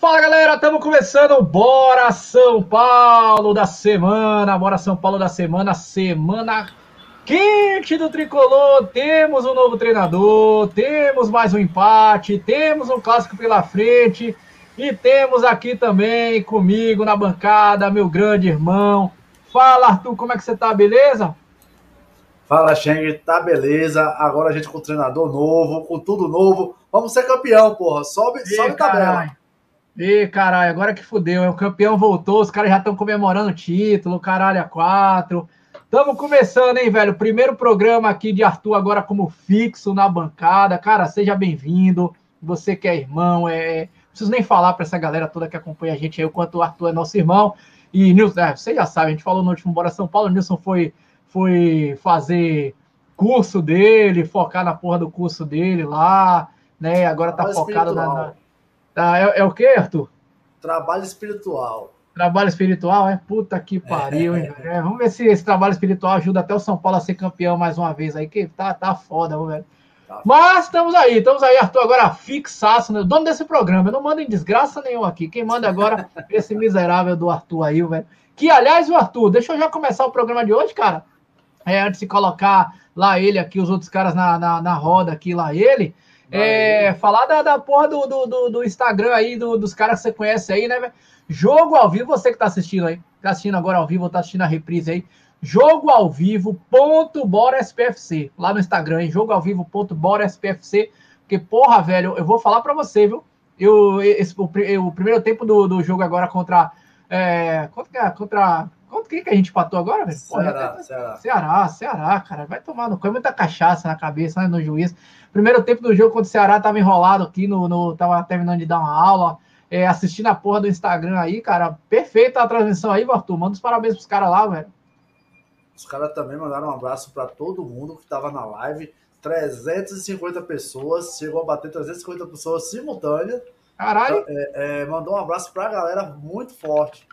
Fala galera, estamos começando o Bora São Paulo da semana, Bora São Paulo da semana, semana quente do tricolor. Temos um novo treinador, temos mais um empate, temos um clássico pela frente e temos aqui também comigo na bancada meu grande irmão. Fala Arthur, como é que você tá, beleza? Fala Cheng, tá beleza. Agora a gente com treinador novo, com tudo novo. Vamos ser campeão, porra. Sobe, e sobe tabela. Ih, caralho, agora que fudeu. É, o campeão voltou, os caras já estão comemorando o título, caralho, a quatro. Estamos começando, hein, velho? Primeiro programa aqui de Arthur, agora como fixo na bancada. Cara, seja bem-vindo. Você que é irmão, é. Não preciso nem falar para essa galera toda que acompanha a gente aí, o quanto o Arthur é nosso irmão. E Nilson, é, você já sabe, a gente falou no último Bora São Paulo, o Nilson foi, foi fazer curso dele, focar na porra do curso dele lá, né? Agora tá focado na, na Tá, é, é o que, Arthur? Trabalho espiritual. Trabalho espiritual, é? Puta que pariu, hein? É, vamos ver se esse trabalho espiritual ajuda até o São Paulo a ser campeão mais uma vez aí, que tá, tá foda, velho. Tá. Mas estamos aí, estamos aí, Arthur, agora fixaço, né? dono desse programa. Eu não mando em desgraça nenhuma aqui. Quem manda agora é esse miserável do Arthur aí, velho. Que, aliás, o Arthur, deixa eu já começar o programa de hoje, cara. É, antes de colocar lá ele aqui, os outros caras na, na, na roda aqui, lá ele. É, falar da, da porra do, do, do, Instagram aí, do, dos caras que você conhece aí, né, Jogo ao vivo, você que tá assistindo aí, tá assistindo agora ao vivo, tá assistindo a reprise aí. Jogo ao vivo, ponto bora SPFC, lá no Instagram, hein? Jogo ao vivo, ponto bora SPFC. Porque, porra, velho, eu vou falar pra você, viu? Eu, esse, o, o primeiro tempo do, do jogo agora contra. É, contra, contra Quanto que, que a gente patou agora, velho? Ceará, Porra, Ceará. Ceará, Ceará, cara. Vai tomar no cu. É muita cachaça na cabeça, né, no juiz. Primeiro tempo do jogo contra o Ceará tava enrolado aqui, no, no, tava terminando de dar uma aula. É, assistindo a porra do Instagram aí, cara. Perfeita a transmissão aí, Arthur. Manda os parabéns pros caras lá, velho. Os caras também mandaram um abraço para todo mundo que tava na live. 350 pessoas, chegou a bater 350 pessoas simultâneas. Caralho! É, é, mandou um abraço pra galera muito forte.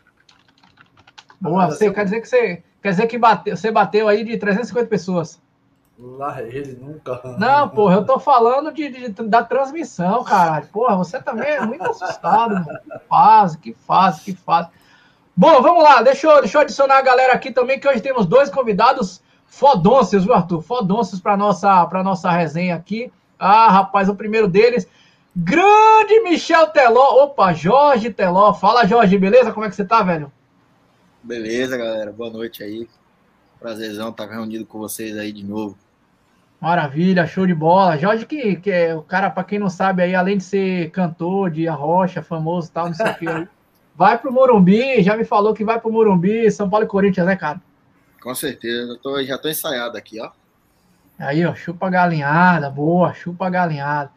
Boa, você, quer dizer que você quer dizer que bateu, você bateu aí de 350 pessoas. Lá ele nunca. Não, porra, eu tô falando de, de da transmissão, caralho. Porra, você também é muito assustado, mano. Que fase, que fase, que fase. Bom, vamos lá, deixa eu, deixa eu adicionar a galera aqui também, que hoje temos dois convidados fodôncios, viu, Arthur? Fodôncios para nossa, pra nossa resenha aqui. Ah, rapaz, o primeiro deles, grande Michel Teló. Opa, Jorge Teló. Fala, Jorge, beleza? Como é que você tá, velho? Beleza, galera. Boa noite aí. Prazerzão estar reunido com vocês aí de novo. Maravilha, show de bola. Jorge, que, que é o cara, para quem não sabe, aí, além de ser cantor de arrocha, famoso e tal, não sei o que, vai pro Morumbi, já me falou que vai pro Morumbi, São Paulo e Corinthians, né, cara? Com certeza, eu tô, já tô ensaiado aqui, ó. Aí, ó, chupa galinhada, boa, chupa galinhada.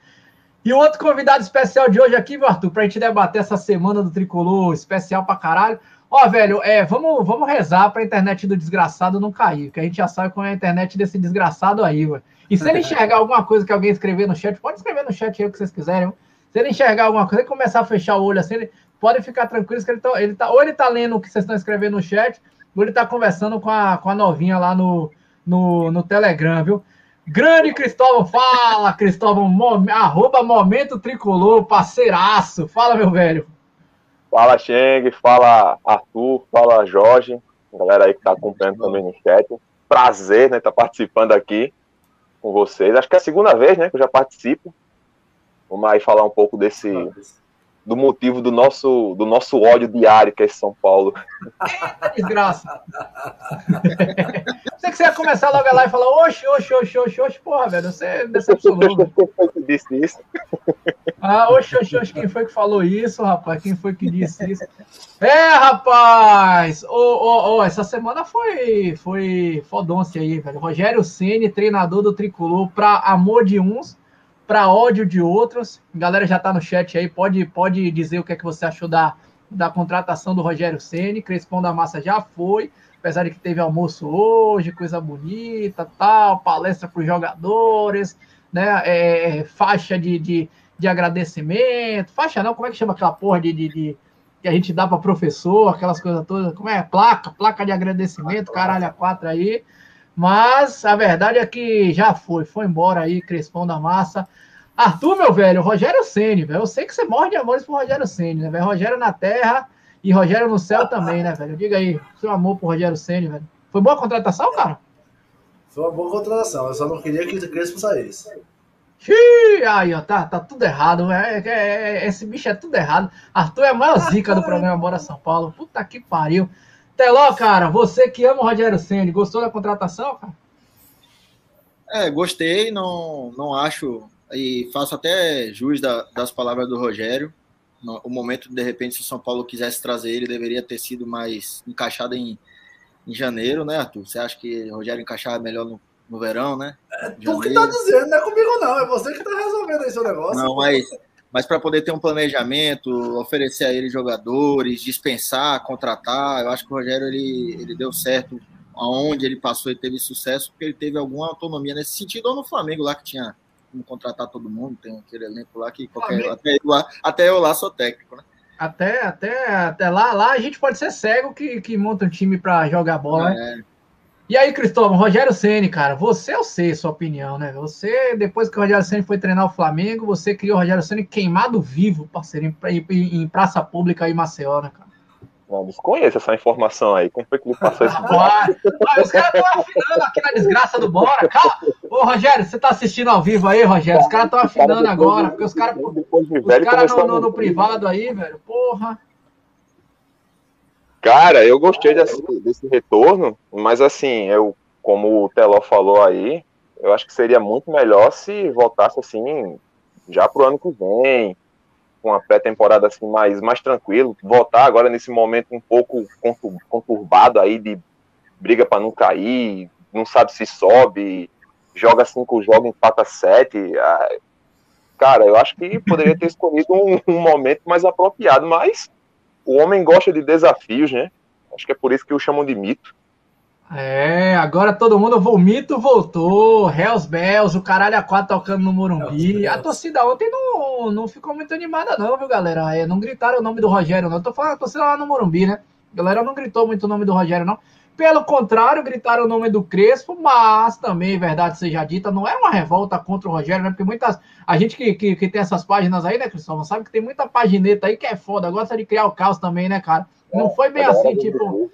E outro convidado especial de hoje aqui, viu, Arthur, pra gente debater essa semana do Tricolor, especial pra caralho. Ó, velho, é, vamos, vamos rezar pra internet do desgraçado não cair, que a gente já sabe como é a internet desse desgraçado aí, ué. E se ele enxergar alguma coisa que alguém escrever no chat, pode escrever no chat aí o que vocês quiserem. Se ele enxergar alguma coisa e começar a fechar o olho assim, ele, pode ficar tranquilo que ele tá, ele tá, ou ele tá lendo o que vocês estão escrevendo no chat, ou ele tá conversando com a, com a novinha lá no, no, no Telegram, viu? Grande Cristóvão, fala, Cristóvão, mom, arroba Momento Tricolor, parceiraço. Fala, meu velho. Fala, Cheng, fala Arthur, fala Jorge, galera aí que tá acompanhando também no chat. Prazer, né, tá participando aqui com vocês. Acho que é a segunda vez, né, que eu já participo. Vamos aí falar um pouco desse do motivo do nosso, do nosso ódio diário que é São Paulo. Eita desgraça! Você que você ia começar logo lá e falar, oxe, oxe, oxe, oxe, oxe, porra, velho, você decepcionou. Quem foi que disse isso? Ah, oxe, oxe, oxe, quem foi que falou isso, rapaz? Quem foi que disse isso? É, rapaz! Ô, ô, ô, essa semana foi, foi fodonce aí, velho. Rogério Ceni, treinador do Tricolor, pra amor de uns, para ódio de outros. A galera já está no chat aí, pode, pode dizer o que é que você achou da, da contratação do Rogério Ceni. Crespão da Massa já foi, apesar de que teve almoço hoje, coisa bonita, tal, palestra para os jogadores, né? É, faixa de, de, de, agradecimento, faixa não, como é que chama aquela porra de, de, de que a gente dá para professor, aquelas coisas todas, como é? Placa, placa de agradecimento, caralho, a quatro aí. Mas a verdade é que já foi, foi embora aí, Crespão da Massa. Arthur, meu velho, Rogério Ceni, velho. Eu sei que você morre de amores por Rogério Ceni, né, velho? Rogério na terra e Rogério no céu também, né, velho? Diga aí, seu amor por Rogério Ceni, velho. Foi boa a contratação, cara? Foi uma boa contratação. Eu só não queria que o Crespo saísse. Xiii, aí, ó, tá, tá tudo errado. É, é, é, esse bicho é tudo errado. Arthur é a maior zica do programa Bora São Paulo. Puta que pariu. Teló, cara, você que ama o Rogério Ceni, gostou da contratação, cara? É, gostei, não, não acho, e faço até jus da, das palavras do Rogério. No, o momento, de repente, se o São Paulo quisesse trazer ele, deveria ter sido mais encaixado em, em janeiro, né, Arthur? Você acha que o Rogério encaixava melhor no, no verão, né? É tu que tá dizendo, não é comigo não, é você que tá resolvendo aí seu negócio. Não, mas, mas para poder ter um planejamento, oferecer a ele jogadores, dispensar, contratar, eu acho que o Rogério ele, ele deu certo aonde ele passou e teve sucesso, porque ele teve alguma autonomia nesse sentido, ou no Flamengo lá que tinha como contratar todo mundo, tem aquele elenco lá que qualquer, até, eu lá, até eu lá sou técnico, né? Até, até, até lá, lá a gente pode ser cego que, que monta um time para jogar bola, né? é. né? E aí, Cristóvão, Rogério Ceni, cara, você eu sei sua opinião, né? Você, depois que o Rogério Ceni foi treinar o Flamengo, você criou o Rogério Ceni queimado vivo, parceiro, em, em, em praça pública aí em Maceió, né, cara? Não, desconheço essa informação aí. Quem foi que me passou isso? Ah, os caras estão afinando aqui na desgraça do Bora. Calma. Ô, Rogério, você tá assistindo ao vivo aí, Rogério? Os caras estão afinando agora, porque os caras os cara no, no, no privado aí, velho, porra. Cara, eu gostei desse, desse retorno, mas assim, eu, como o Teló falou aí, eu acho que seria muito melhor se voltasse assim, já pro ano que vem, com a pré-temporada assim mais, mais tranquilo, voltar agora nesse momento um pouco conturbado aí de briga para não cair, não sabe se sobe, joga cinco jogos, empata sete. Ah, cara, eu acho que poderia ter escolhido um, um, momento mais apropriado, mas o homem gosta de desafios, né? Acho que é por isso que o chamam de mito. É, agora todo mundo, o mito voltou, Hells Bells, o caralho a quatro tocando no Morumbi. A torcida ontem não, não ficou muito animada, não, viu, galera? É, não gritaram o nome do Rogério, não. Eu tô falando a torcida lá no Morumbi, né? A galera não gritou muito o nome do Rogério, não. Pelo contrário, gritaram o nome do Crespo, mas também, verdade seja dita, não é uma revolta contra o Rogério, né? Porque muitas. A gente que, que, que tem essas páginas aí, né, Cristóvão, sabe que tem muita pagineta aí que é foda, gosta de criar o caos também, né, cara? Não foi bem assim, tipo.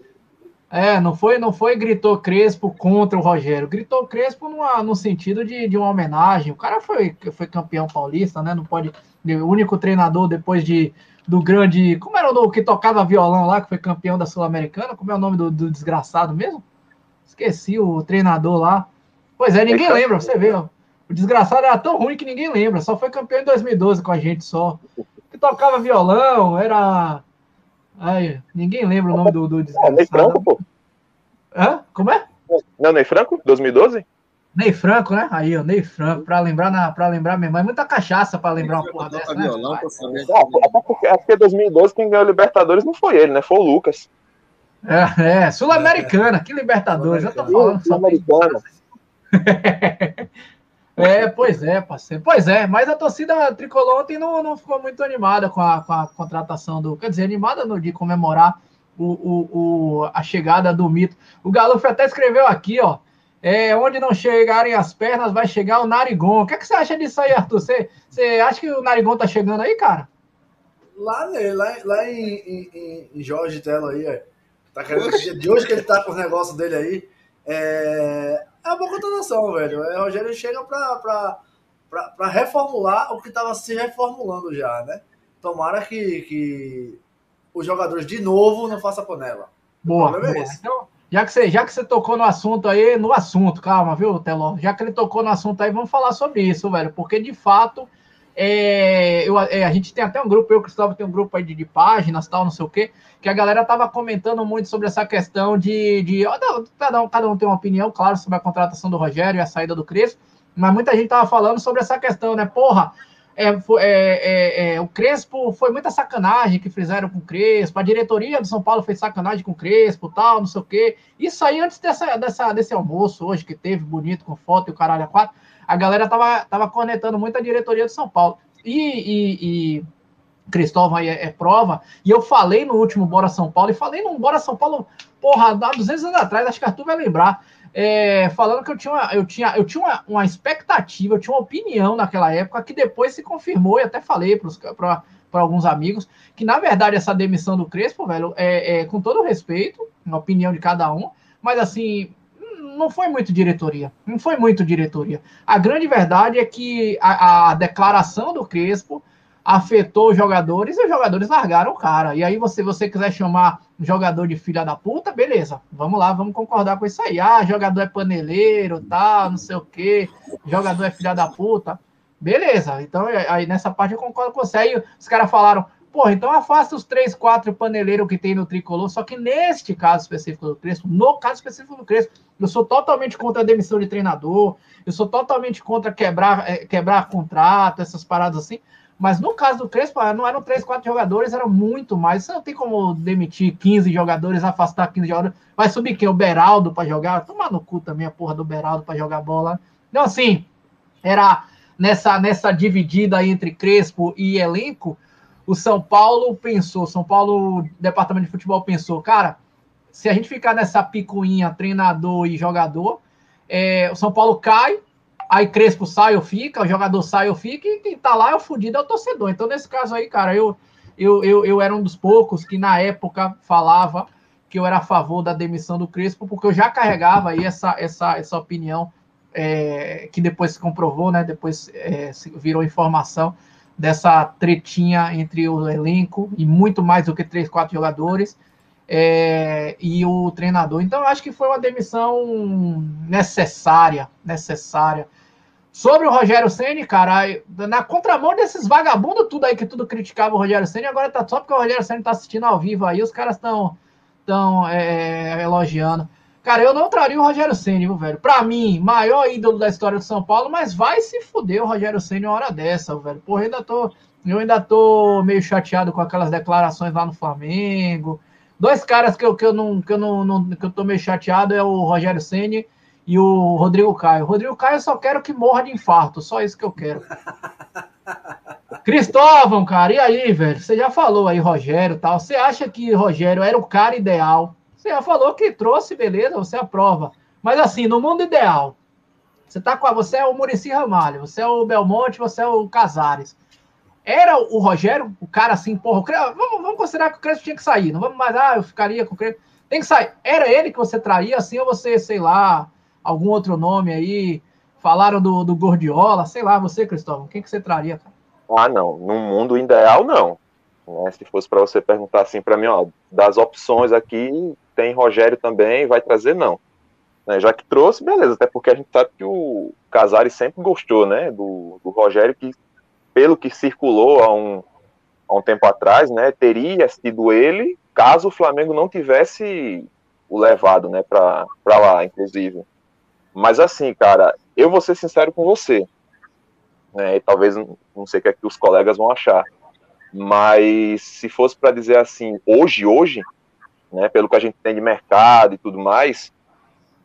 É, não foi, não foi gritou Crespo contra o Rogério, gritou Crespo numa, no sentido de, de uma homenagem. O cara foi, foi campeão paulista, né? Não pode. O único treinador depois de do grande. Como era o que tocava violão lá, que foi campeão da Sul-Americana? Como é o nome do, do, desgraçado mesmo? Esqueci o treinador lá. Pois é, ninguém lembra, você vê, ó. O desgraçado era tão ruim que ninguém lembra. Só foi campeão em 2012 com a gente só. Que tocava violão, era Ai, ninguém lembra o nome do, do desgraçado. É, Ney Franco, pô. Hã? Como é? Não, Ney Franco? 2012? Ney Franco, né? Aí, ó, Ney Franco, pra lembrar, na, pra lembrar mesmo. É muita cachaça pra lembrar uma porra dessa, né? Violão, até porque, até porque 2012 quem ganhou Libertadores não foi ele, né? Foi o Lucas. É, é Sul-Americana, que Libertadores, eu tô falando. Sul-Americana. É, pois é, parceiro. Pois é, mas a torcida tricolor ontem não, não ficou muito animada com a, com a contratação do. Quer dizer, animada no, de comemorar o, o, o, a chegada do mito. O Galuf até escreveu aqui, ó. É, onde não chegarem as pernas, vai chegar o Narigon. O que, é que você acha disso aí, Arthur? Você, você acha que o Narigon tá chegando aí, cara? Lá, né, lá, lá em, em, em Jorge Telo aí, ó. Tá querendo, de hoje que ele tá com os negócios dele aí. É, é uma boa contratação, velho. O Rogério chega para reformular o que estava se reformulando já, né? Tomara que, que os jogadores de novo não façam panela. Boa. É boa. Então, já que, você, já que você tocou no assunto aí, no assunto, calma, viu, Teló? Já que ele tocou no assunto aí, vamos falar sobre isso, velho. Porque de fato. É, eu, é, a gente tem até um grupo, eu Cristóvão tem um grupo aí de, de páginas, tal, não sei o quê, que a galera tava comentando muito sobre essa questão de. de cada, um, cada um tem uma opinião, claro, sobre a contratação do Rogério e a saída do Crespo, mas muita gente tava falando sobre essa questão, né? Porra, é, é, é, é, o Crespo foi muita sacanagem que fizeram com o Crespo, a diretoria do São Paulo fez sacanagem com o Crespo, tal, não sei o quê. Isso aí antes dessa, dessa, desse almoço hoje que teve, bonito, com foto e o caralho a quatro a galera tava, tava conectando muito a diretoria do São Paulo. E, e, e Cristóvão aí é, é, prova, e eu falei no último Bora São Paulo, e falei no Bora São Paulo, porra, há 200 anos atrás, acho que Arthur vai lembrar. É, falando que eu tinha, uma, eu tinha, eu tinha uma, uma, expectativa, eu tinha uma opinião naquela época que depois se confirmou, e até falei para alguns amigos, que na verdade essa demissão do Crespo, velho, é, é com todo respeito, na opinião de cada um, mas assim, não foi muito diretoria. Não foi muito diretoria. A grande verdade é que a, a declaração do Crespo afetou os jogadores e os jogadores largaram o cara. E aí, você você quiser chamar jogador de filha da puta, beleza. Vamos lá, vamos concordar com isso aí. Ah, jogador é paneleiro, tá, não sei o quê. Jogador é filha da puta. Beleza. Então, aí nessa parte eu concordo com você. Aí os caras falaram, porra, então afasta os três, quatro paneleiros que tem no tricolor. Só que neste caso específico do Crespo, no caso específico do Crespo, eu sou totalmente contra a demissão de treinador. Eu sou totalmente contra quebrar, é, quebrar contrato, essas paradas assim. Mas no caso do Crespo, ah, não eram três, quatro jogadores, eram muito mais. Você não tem como demitir 15 jogadores, afastar 15 jogadores. Vai subir quem? O Beraldo para jogar? Tomar no cu também a porra do Beraldo para jogar bola. Então, assim, era nessa, nessa dividida entre Crespo e elenco. O São Paulo pensou, São Paulo, departamento de futebol pensou, cara, se a gente ficar nessa picuinha treinador e jogador, é, o São Paulo cai, Aí Crespo sai ou fica, o jogador sai ou fica, e quem tá lá é o fudido, é o torcedor. Então, nesse caso aí, cara, eu, eu, eu, eu era um dos poucos que na época falava que eu era a favor da demissão do Crespo, porque eu já carregava aí essa, essa, essa opinião é, que depois se comprovou, né? Depois é, virou informação dessa tretinha entre o elenco e muito mais do que três, quatro jogadores é, e o treinador. Então, acho que foi uma demissão necessária, necessária. Sobre o Rogério Ceni, cara, na contramão desses vagabundos tudo aí que tudo criticava o Rogério Ceni, agora tá só porque o Rogério Ceni tá assistindo ao vivo aí, os caras estão tão, é, elogiando. Cara, eu não traria o Rogério Ceni, velho. Para mim, maior ídolo da história do São Paulo, mas vai se fuder o Rogério Ceni uma hora dessa, velho. Porra, ainda tô, eu ainda tô meio chateado com aquelas declarações lá no Flamengo. Dois caras que eu, que eu, não, que eu, não, não que eu tô meio chateado é o Rogério Ceni e o Rodrigo Caio. Rodrigo Caio eu só quero que morra de infarto, só isso que eu quero. Cristóvão, cara, e aí, velho? Você já falou aí, Rogério tal. Você acha que Rogério era o cara ideal? Você já falou que trouxe, beleza, você aprova. Mas assim, no mundo ideal, você tá com a, você é o Murici Ramalho, você é o Belmonte, você é o Casares. Era o Rogério, o cara assim, porra, vamos, vamos considerar que o Crespo tinha que sair, não vamos mais, ah, eu ficaria com o Crespo. Tem que sair. Era ele que você traria, assim, ou você, sei lá, algum outro nome aí? Falaram do, do Gordiola, sei lá, você, Cristóvão, quem que você traria, cara? Ah, não. No mundo ideal, não. Né? Se fosse para você perguntar assim para mim, ó, das opções aqui, tem Rogério também, vai trazer, não. Né? Já que trouxe, beleza, até porque a gente sabe que o Casares sempre gostou, né, do, do Rogério, que pelo que circulou há um, há um tempo atrás, né, teria sido ele caso o Flamengo não tivesse o levado, né, para lá, inclusive. Mas assim, cara, eu vou ser sincero com você, né, talvez não sei o que, é que os colegas vão achar, mas se fosse para dizer assim, hoje, hoje, né, pelo que a gente tem de mercado e tudo mais,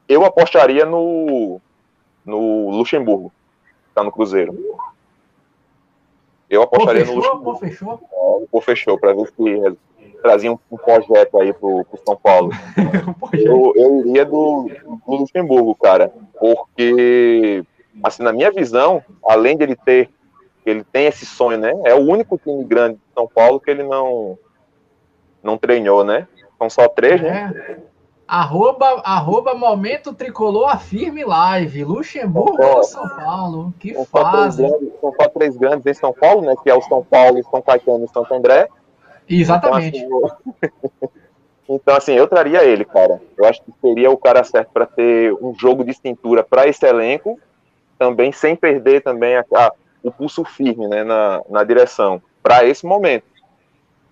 eu apostaria no, no Luxemburgo, que tá no Cruzeiro. Eu apostaria pô, fechou, no Luxemburgo. Pô, fechou? É, pô, fechou, para ver se trazia um, um, projeto aí pro, pro São Paulo. eu, eu iria do, do Luxemburgo, cara, porque, assim, na minha visão, além dele ter, ele tem esse sonho, né? É o único time grande de São Paulo que ele não, não treinou, né? São só três, né? é. Arroba, arroba Momento Tricolor Afirme Live. Luxemburgo ou São Paulo? Que são fase. São só três grandes em São Paulo, né? Que é o São Paulo, São Caetano e Santo André. Exatamente. Então assim, então, assim, eu traria ele, cara. Eu acho que seria o cara certo para ter um jogo de cintura para esse elenco, também sem perder também a, a, o pulso firme né, na, na direção, para esse momento.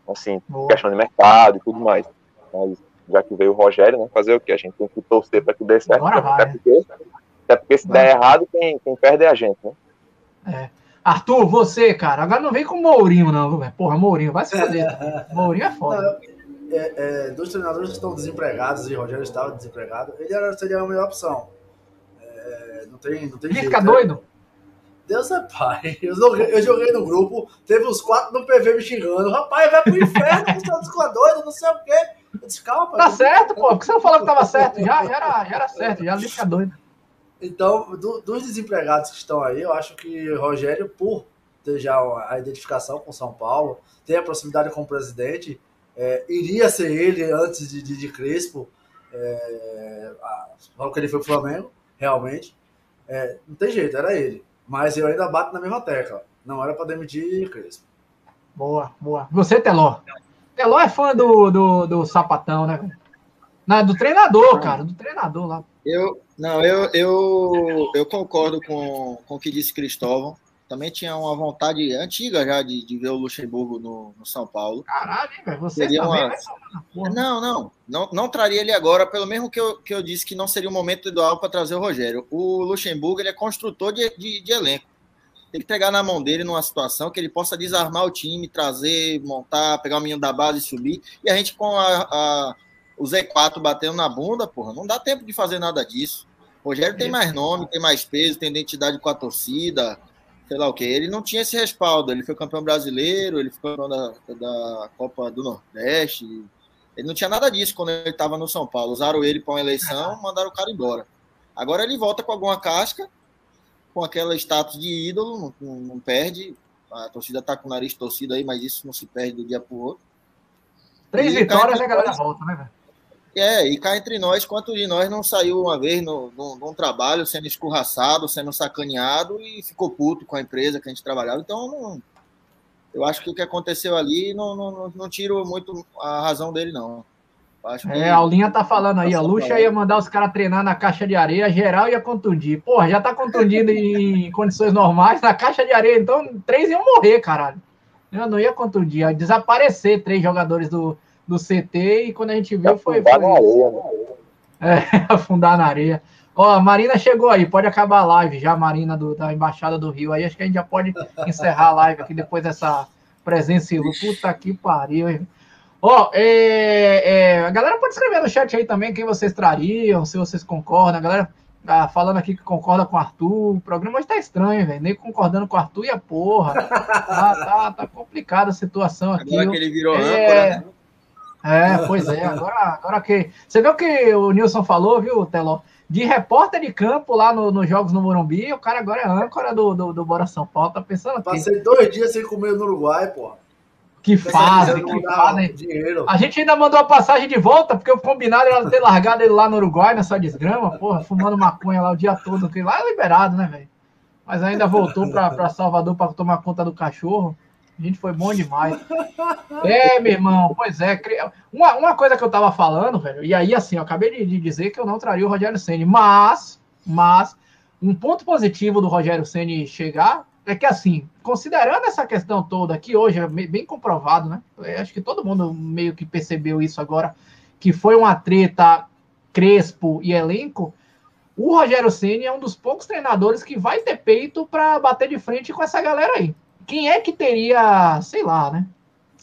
Assim, Boa. questão de mercado e tudo mais. Mas já que veio o Rogério, né? Fazer o que? A gente tem que torcer para que dê certo. Até porque, até porque, se vai. der errado, quem, quem perde é a gente, né? É. Arthur, você, cara, agora não vem com o Mourinho, não, velho. Porra, Mourinho, vai se foder. Mourinho é foda. É, é, dois treinadores que estão desempregados e o Rogério estava desempregado, ele era, seria a melhor opção. É, não tem, não tem jeito. Fica né? doido? Deus é pai. Eu joguei, eu joguei no grupo, teve uns quatro no PV me xingando. Rapaz, vai pro inferno, você tá doido, não sei o quê. Disse, Calma, tá certo, pô. Por que você não falou que tava certo? Já, já, era, já era certo, já ali fica doido. Então, do, dos desempregados que estão aí, eu acho que Rogério, por ter já a identificação com São Paulo, ter a proximidade com o presidente, é, iria ser ele antes de, de, de Crespo, é, logo que ele foi pro Flamengo, realmente. É, não tem jeito, era ele. Mas eu ainda bato na mesma tecla. Não era para demitir Crespo. Boa, boa. Você, Teló? Teló é fã do, do, do sapatão, né? Não, do treinador, cara, do treinador lá. Eu, não, eu, eu, eu concordo com, com o que disse Cristóvão. Também tinha uma vontade antiga já de, de ver o Luxemburgo no, no São Paulo. Caralho, velho, você seria uma... não, não, não, não traria ele agora, pelo mesmo que eu, que eu disse que não seria o momento ideal para trazer o Rogério. O Luxemburgo ele é construtor de, de, de elenco. Tem que pegar na mão dele numa situação que ele possa desarmar o time, trazer, montar, pegar o menino da base e subir. E a gente com a, a o Z4 batendo na bunda, porra, não dá tempo de fazer nada disso. O Rogério tem mais nome, tem mais peso, tem identidade com a torcida, sei lá o que. Ele não tinha esse respaldo. Ele foi campeão brasileiro, ele foi campeão da, da Copa do Nordeste. Ele não tinha nada disso quando ele estava no São Paulo. Usaram ele para uma eleição, mandaram o cara embora. Agora ele volta com alguma casca, com aquela status de ídolo, não, não, não perde. A torcida está com o nariz torcido aí, mas isso não se perde do dia para o outro. Três e vitórias e a galera volta, né, velho? É, e cá entre nós, quanto de nós não saiu uma vez no, no, num trabalho sendo escorraçado, sendo sacaneado e ficou puto com a empresa que a gente trabalhava. Então, não, eu acho que o que aconteceu ali não, não, não tiro muito a razão dele, não. Acho é, a Aulinha tá falando aí, a Luxa ia mandar os caras treinar na caixa de areia, geral ia contundir. Porra, já tá contundindo em condições normais, na caixa de areia, então três iam morrer, caralho. Eu não ia contundir, ia desaparecer três jogadores do, do CT e quando a gente viu foi. Afundar foi... na areia, né? É, afundar na areia. Ó, a Marina chegou aí, pode acabar a live já, Marina do, da Embaixada do Rio. Aí acho que a gente já pode encerrar a live aqui depois dessa presença Puta que pariu, hein? Ó, é, é, a galera pode escrever no chat aí também quem vocês trariam, se vocês concordam. A galera tá falando aqui que concorda com o Arthur. O programa hoje tá estranho, velho. Nem concordando com o Arthur e a porra. Tá, tá, tá complicada a situação aqui. Agora que ele virou é, âncora, né? É, pois é. Agora, agora que. Você viu o que o Nilson falou, viu, Teló? De repórter de campo lá nos no Jogos no Morumbi, o cara agora é âncora do, do, do Bora São Paulo. Tá pensando Passei dois dias sem comer no Uruguai, pô. Que fase, que fase. Dinheiro. A gente ainda mandou a passagem de volta, porque o combinado era ter largado ele lá no Uruguai, nessa desgrama, porra, fumando maconha lá o dia todo, que lá é liberado, né, velho? Mas ainda voltou para Salvador para tomar conta do cachorro. A gente foi bom demais. É, meu irmão, pois é. Uma, uma coisa que eu tava falando, velho, e aí assim, eu acabei de, de dizer que eu não traria o Rogério Senni, mas, mas, um ponto positivo do Rogério Senni chegar é que assim, considerando essa questão toda, que hoje é bem comprovado, né? Eu acho que todo mundo meio que percebeu isso agora, que foi uma treta Crespo e elenco. O Rogério Ceni é um dos poucos treinadores que vai ter peito para bater de frente com essa galera aí quem é que teria, sei lá, né?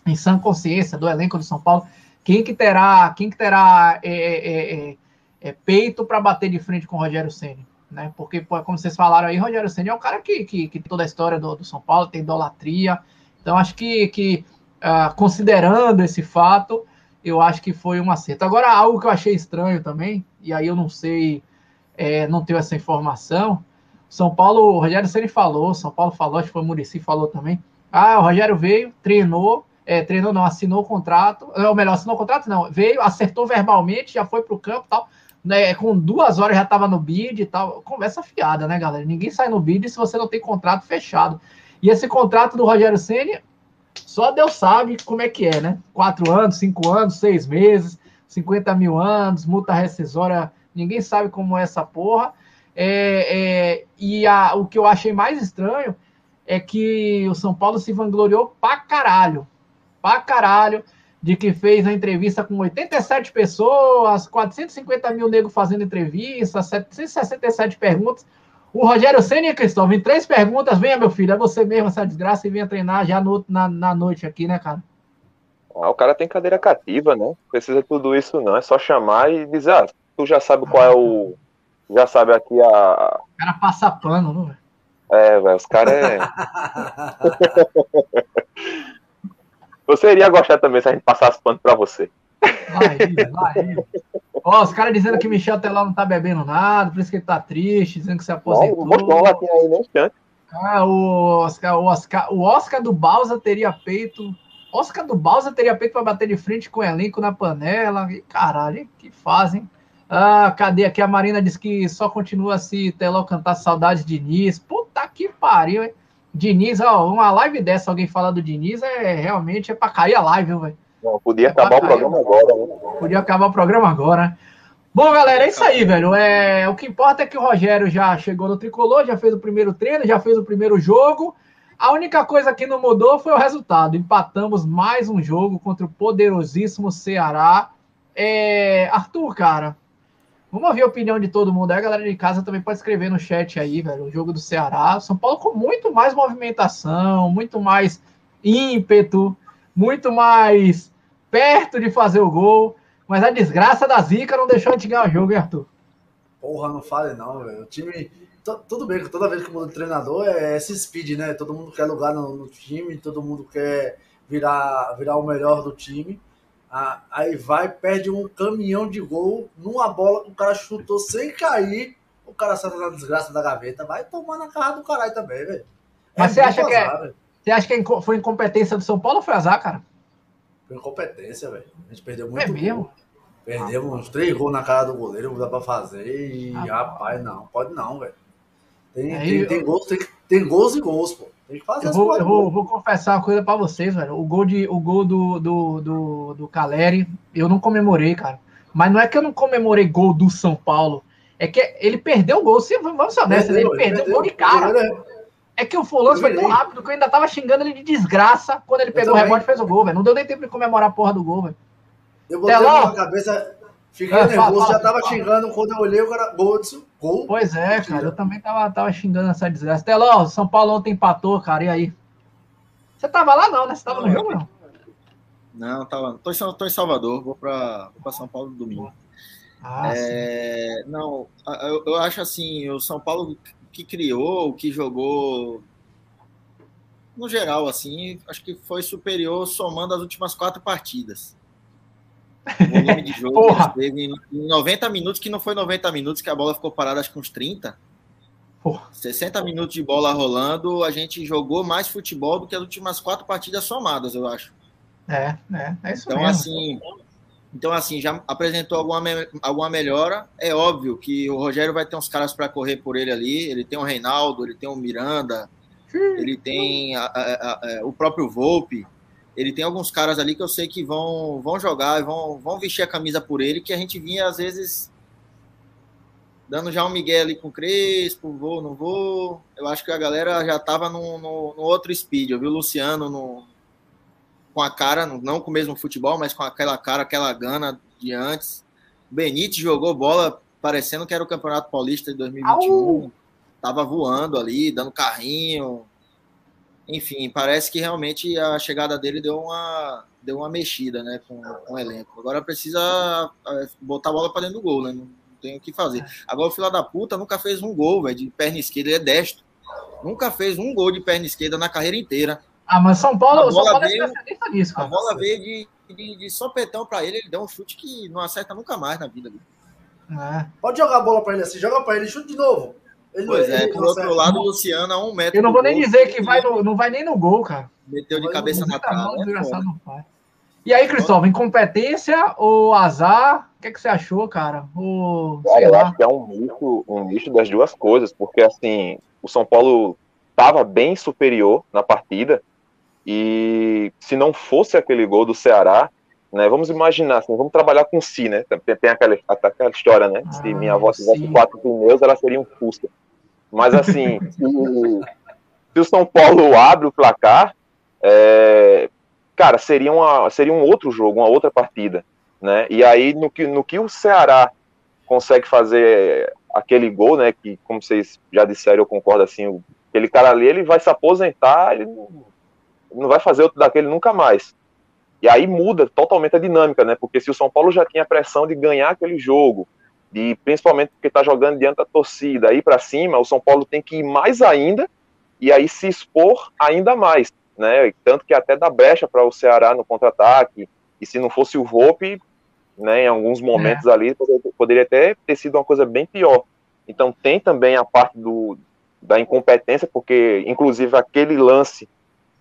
Em sã consciência do elenco do São Paulo, quem que terá, quem que terá é, é, é, é peito para bater de frente com o Rogério Ceni, né? Porque, como vocês falaram aí, Rogério Ceni é o cara que, que, que toda a história do, do São Paulo tem idolatria. Então, acho que, que uh, considerando esse fato, eu acho que foi um acerto. Agora, algo que eu achei estranho também, e aí eu não sei, é, não tenho essa informação, são Paulo, o Rogério Ceni falou, São Paulo falou, acho que foi o Murici falou também. Ah, o Rogério veio, treinou, é, treinou não, assinou o contrato, ou melhor, assinou o contrato não, veio, acertou verbalmente, já foi para o campo tal, né, com duas horas já estava no bid e tal, conversa fiada, né, galera? Ninguém sai no bid se você não tem contrato fechado. E esse contrato do Rogério Ceni, só Deus sabe como é que é, né? Quatro anos, cinco anos, seis meses, 50 mil anos, multa rescisória, ninguém sabe como é essa porra. É, é, e a, o que eu achei mais estranho é que o São Paulo se vangloriou pra caralho. Pra caralho. De que fez a entrevista com 87 pessoas, 450 mil negros fazendo entrevista, 767 perguntas. O Rogério Senna, Cristóvão, em três perguntas, venha, meu filho, é você mesmo essa desgraça e venha treinar já no, na, na noite aqui, né, cara? Ah, o cara tem cadeira cativa, né? Precisa de tudo isso, não. É só chamar e dizer, ah, tu já sabe qual é o, já sabe aqui a. O cara passa pano, não é? velho, os caras é. você iria gostar também se a gente passasse pano pra você. Vai vai. Ó, os caras dizendo que Michel Teló não tá bebendo nada, por isso que ele tá triste, dizendo que se aposentou. Lá aí instante. Ah, o Oscar, o Oscar, o Oscar do Balsa teria peito. Oscar do Balsa teria peito para bater de frente com o elenco na panela. Caralho, que fazem. Ah, cadê aqui? A Marina diz que só continua se Teló cantar saudades de Diniz. Puta que pariu, hein? Diniz, ó, uma live dessa, alguém falar do Diniz, é realmente é pra cair a live, velho. Podia é acabar o programa agora, né? Podia acabar o programa agora? Bom, galera, é isso aí, velho. É, o que importa é que o Rogério já chegou no tricolor, já fez o primeiro treino, já fez o primeiro jogo. A única coisa que não mudou foi o resultado. Empatamos mais um jogo contra o poderosíssimo Ceará. É, Arthur, cara, Vamos ouvir a opinião de todo mundo. Aí a galera de casa também pode escrever no chat aí, velho. O jogo do Ceará. São Paulo com muito mais movimentação, muito mais ímpeto, muito mais perto de fazer o gol. Mas a desgraça da zica não deixou a gente ganhar o jogo, hein, Arthur? Porra, não fale não, velho. O time. Tudo bem que toda vez que muda de treinador é esse speed, né? Todo mundo quer lugar no, no time, todo mundo quer virar, virar o melhor do time. Ah, aí vai, perde um caminhão de gol numa bola que o cara chutou sem cair. O cara sai na desgraça da gaveta. Vai tomar na cara do caralho também, velho. É Mas você acha, que é, você acha que foi incompetência do São Paulo ou foi azar, cara? Foi incompetência, velho. A gente perdeu muito. É mesmo? Gol. Perdemos uns três gols na cara do goleiro, não dá pra fazer. E, ah, rapaz, não, pode não, velho. Tem, tem, eu... tem, gols, tem, tem gols e gols, pô. Tem que fazer eu vou, eu vou, vou, confessar uma coisa para vocês, velho. O gol, de, o gol do, do, do, do Caleri, eu não comemorei, cara. Mas não é que eu não comemorei gol do São Paulo. É que ele perdeu o gol. Se, vamos ser honestos, ele, perdeu o gol de cara. É que o Fulano foi tão rápido que eu ainda tava xingando ele de desgraça quando ele pegou o rebote e fez o gol, velho. Não deu nem tempo de comemorar a porra do gol, velho. Eu botei na cabeça, Fiquei é, nervoso, fala, já tava fala. xingando quando eu olhei o cara. Gol, gol. Pois é, cara, eu também tava, tava xingando essa desgraça. Teló, São Paulo ontem empatou, cara, e aí? Você tava lá não, né? Você tava não, no jogo não? Não, tava. Tô em, tô em Salvador, vou pra, vou pra São Paulo no domingo. Ah, é, não, eu, eu acho assim, o São Paulo que criou, que jogou no geral, assim, acho que foi superior somando as últimas quatro partidas. Volume de jogo Porra. teve em 90 minutos, que não foi 90 minutos, que a bola ficou parada acho que uns 30. Porra. 60 minutos de bola rolando, a gente jogou mais futebol do que as últimas quatro partidas somadas, eu acho. É, é, é isso então, mesmo. Assim, então, assim, já apresentou alguma, alguma melhora. É óbvio que o Rogério vai ter uns caras para correr por ele ali. Ele tem o Reinaldo, ele tem o Miranda, ele tem a, a, a, o próprio Volpe ele tem alguns caras ali que eu sei que vão, vão jogar, vão, vão vestir a camisa por ele, que a gente vinha, às vezes, dando já um Miguel ali com o Crespo, vou, não vou. Eu acho que a galera já estava no, no, no, outro speed. Eu vi o Luciano no, com a cara, não com o mesmo futebol, mas com aquela cara, aquela gana de antes. O Benítez jogou bola parecendo que era o Campeonato Paulista de 2021. Au! Tava voando ali, dando carrinho, enfim, parece que realmente a chegada dele deu uma, deu uma mexida né, com, com o elenco. Agora precisa é, botar a bola para dentro do gol, né? Não tem o que fazer. Agora o filho da puta nunca fez um gol, velho, de perna esquerda, ele é destro. Nunca fez um gol de perna esquerda na carreira inteira. Ah, mas São Paulo, a São Paulo é veio, é nisso, cara. A bola veio de, de, de sopetão para ele, ele deu um chute que não acerta nunca mais na vida. É. Pode jogar a bola para ele assim, joga para ele, chute de novo. Ele pois é, por outro lado, o Luciano a um metro. Eu não vou nem dizer que vai no, não vai nem no gol, cara. Meteu de cabeça na trave. É e aí, Cristóvão, incompetência ou azar? O que, é que você achou, cara? O, cara, eu lá. acho que é um misto, um misto das duas coisas, porque assim, o São Paulo estava bem superior na partida, e se não fosse aquele gol do Ceará, né, vamos imaginar, assim, vamos trabalhar com si, né? Tem, tem aquela, aquela história, né? Se ah, minha avó tivesse quatro pneus, ela seria um Fusca. Mas assim, se, o São Paulo abre o placar, é, cara, seria, uma, seria um outro jogo, uma outra partida. Né? E aí, no que, no que o Ceará consegue fazer aquele gol, né? Que, como vocês já disseram, eu concordo assim, aquele cara ali, ele vai se aposentar, ele não vai fazer outro daquele nunca mais. E aí muda totalmente a dinâmica, né? Porque se o São Paulo já tinha a pressão de ganhar aquele jogo, e principalmente porque está jogando diante da torcida, aí para cima, o São Paulo tem que ir mais ainda e aí se expor ainda mais, né? Tanto que até dá brecha para o Ceará no contra-ataque. E se não fosse o Volpe, né? Em alguns momentos é. ali poderia, poderia até ter sido uma coisa bem pior. Então tem também a parte do, da incompetência, porque inclusive aquele lance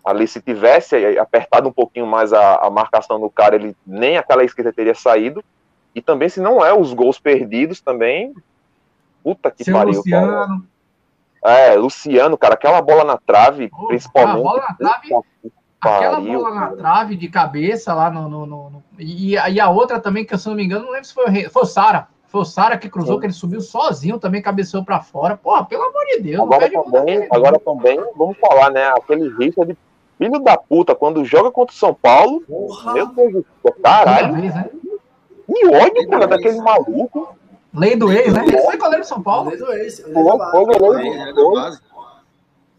ali, se tivesse apertado um pouquinho mais a, a marcação do cara, ele nem aquela esquerda teria saído. E também, se não é os gols perdidos, também. Puta que Seu pariu. Luciano. Cara. É, Luciano, cara, aquela bola na trave, oh, principalmente. A bola na trave. Aquela pariu, bola na trave de cabeça lá no. no, no, no e, e, a outra também, que eu, se não me engano, não lembro se foi, foi o Sara. Foi o Sara que cruzou, Sim. que ele subiu sozinho, também cabeceou para fora. Porra, pelo amor de Deus. Agora também, agora também, vamos falar, né? Aquele Richard filho da puta, quando joga contra o São Paulo, Porra. meu Deus do céu, caralho. Vez, né? Que ódio, cara, daquele maluco. Lei do ex, né? Ele foi goleiro de São Paulo. Lei do ex. Ele foi goleiro do ex.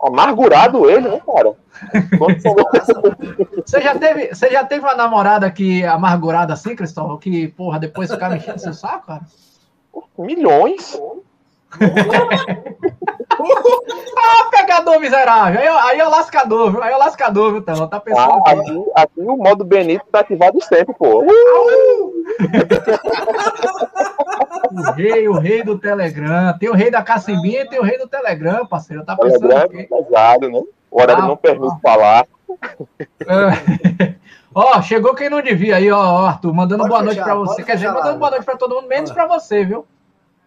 Amargurado ele, né, cara? você, já teve, você já teve uma namorada que amargurada assim, Cristóvão? Que, porra, depois ficava enchendo seu saco, cara? Milhões ah, pegador miserável. Aí, aí é o lascador, viu? Aí é o lascador, viu? Tá pensando. Ah, aqui, aqui, o modo Benito tá ativado sempre, pô. Uh! o rei, o rei do Telegram. Tem o rei da cacimbinha e tem o rei do Telegram, parceiro. Tá pensando. Telegram é pesado, né? O horário ah, não permite falar. É. Ó, chegou quem não devia aí, ó, Arthur, mandando pode boa fechar, noite pra você. Quer dizer, mandando boa noite pra todo mundo, menos pra você, viu?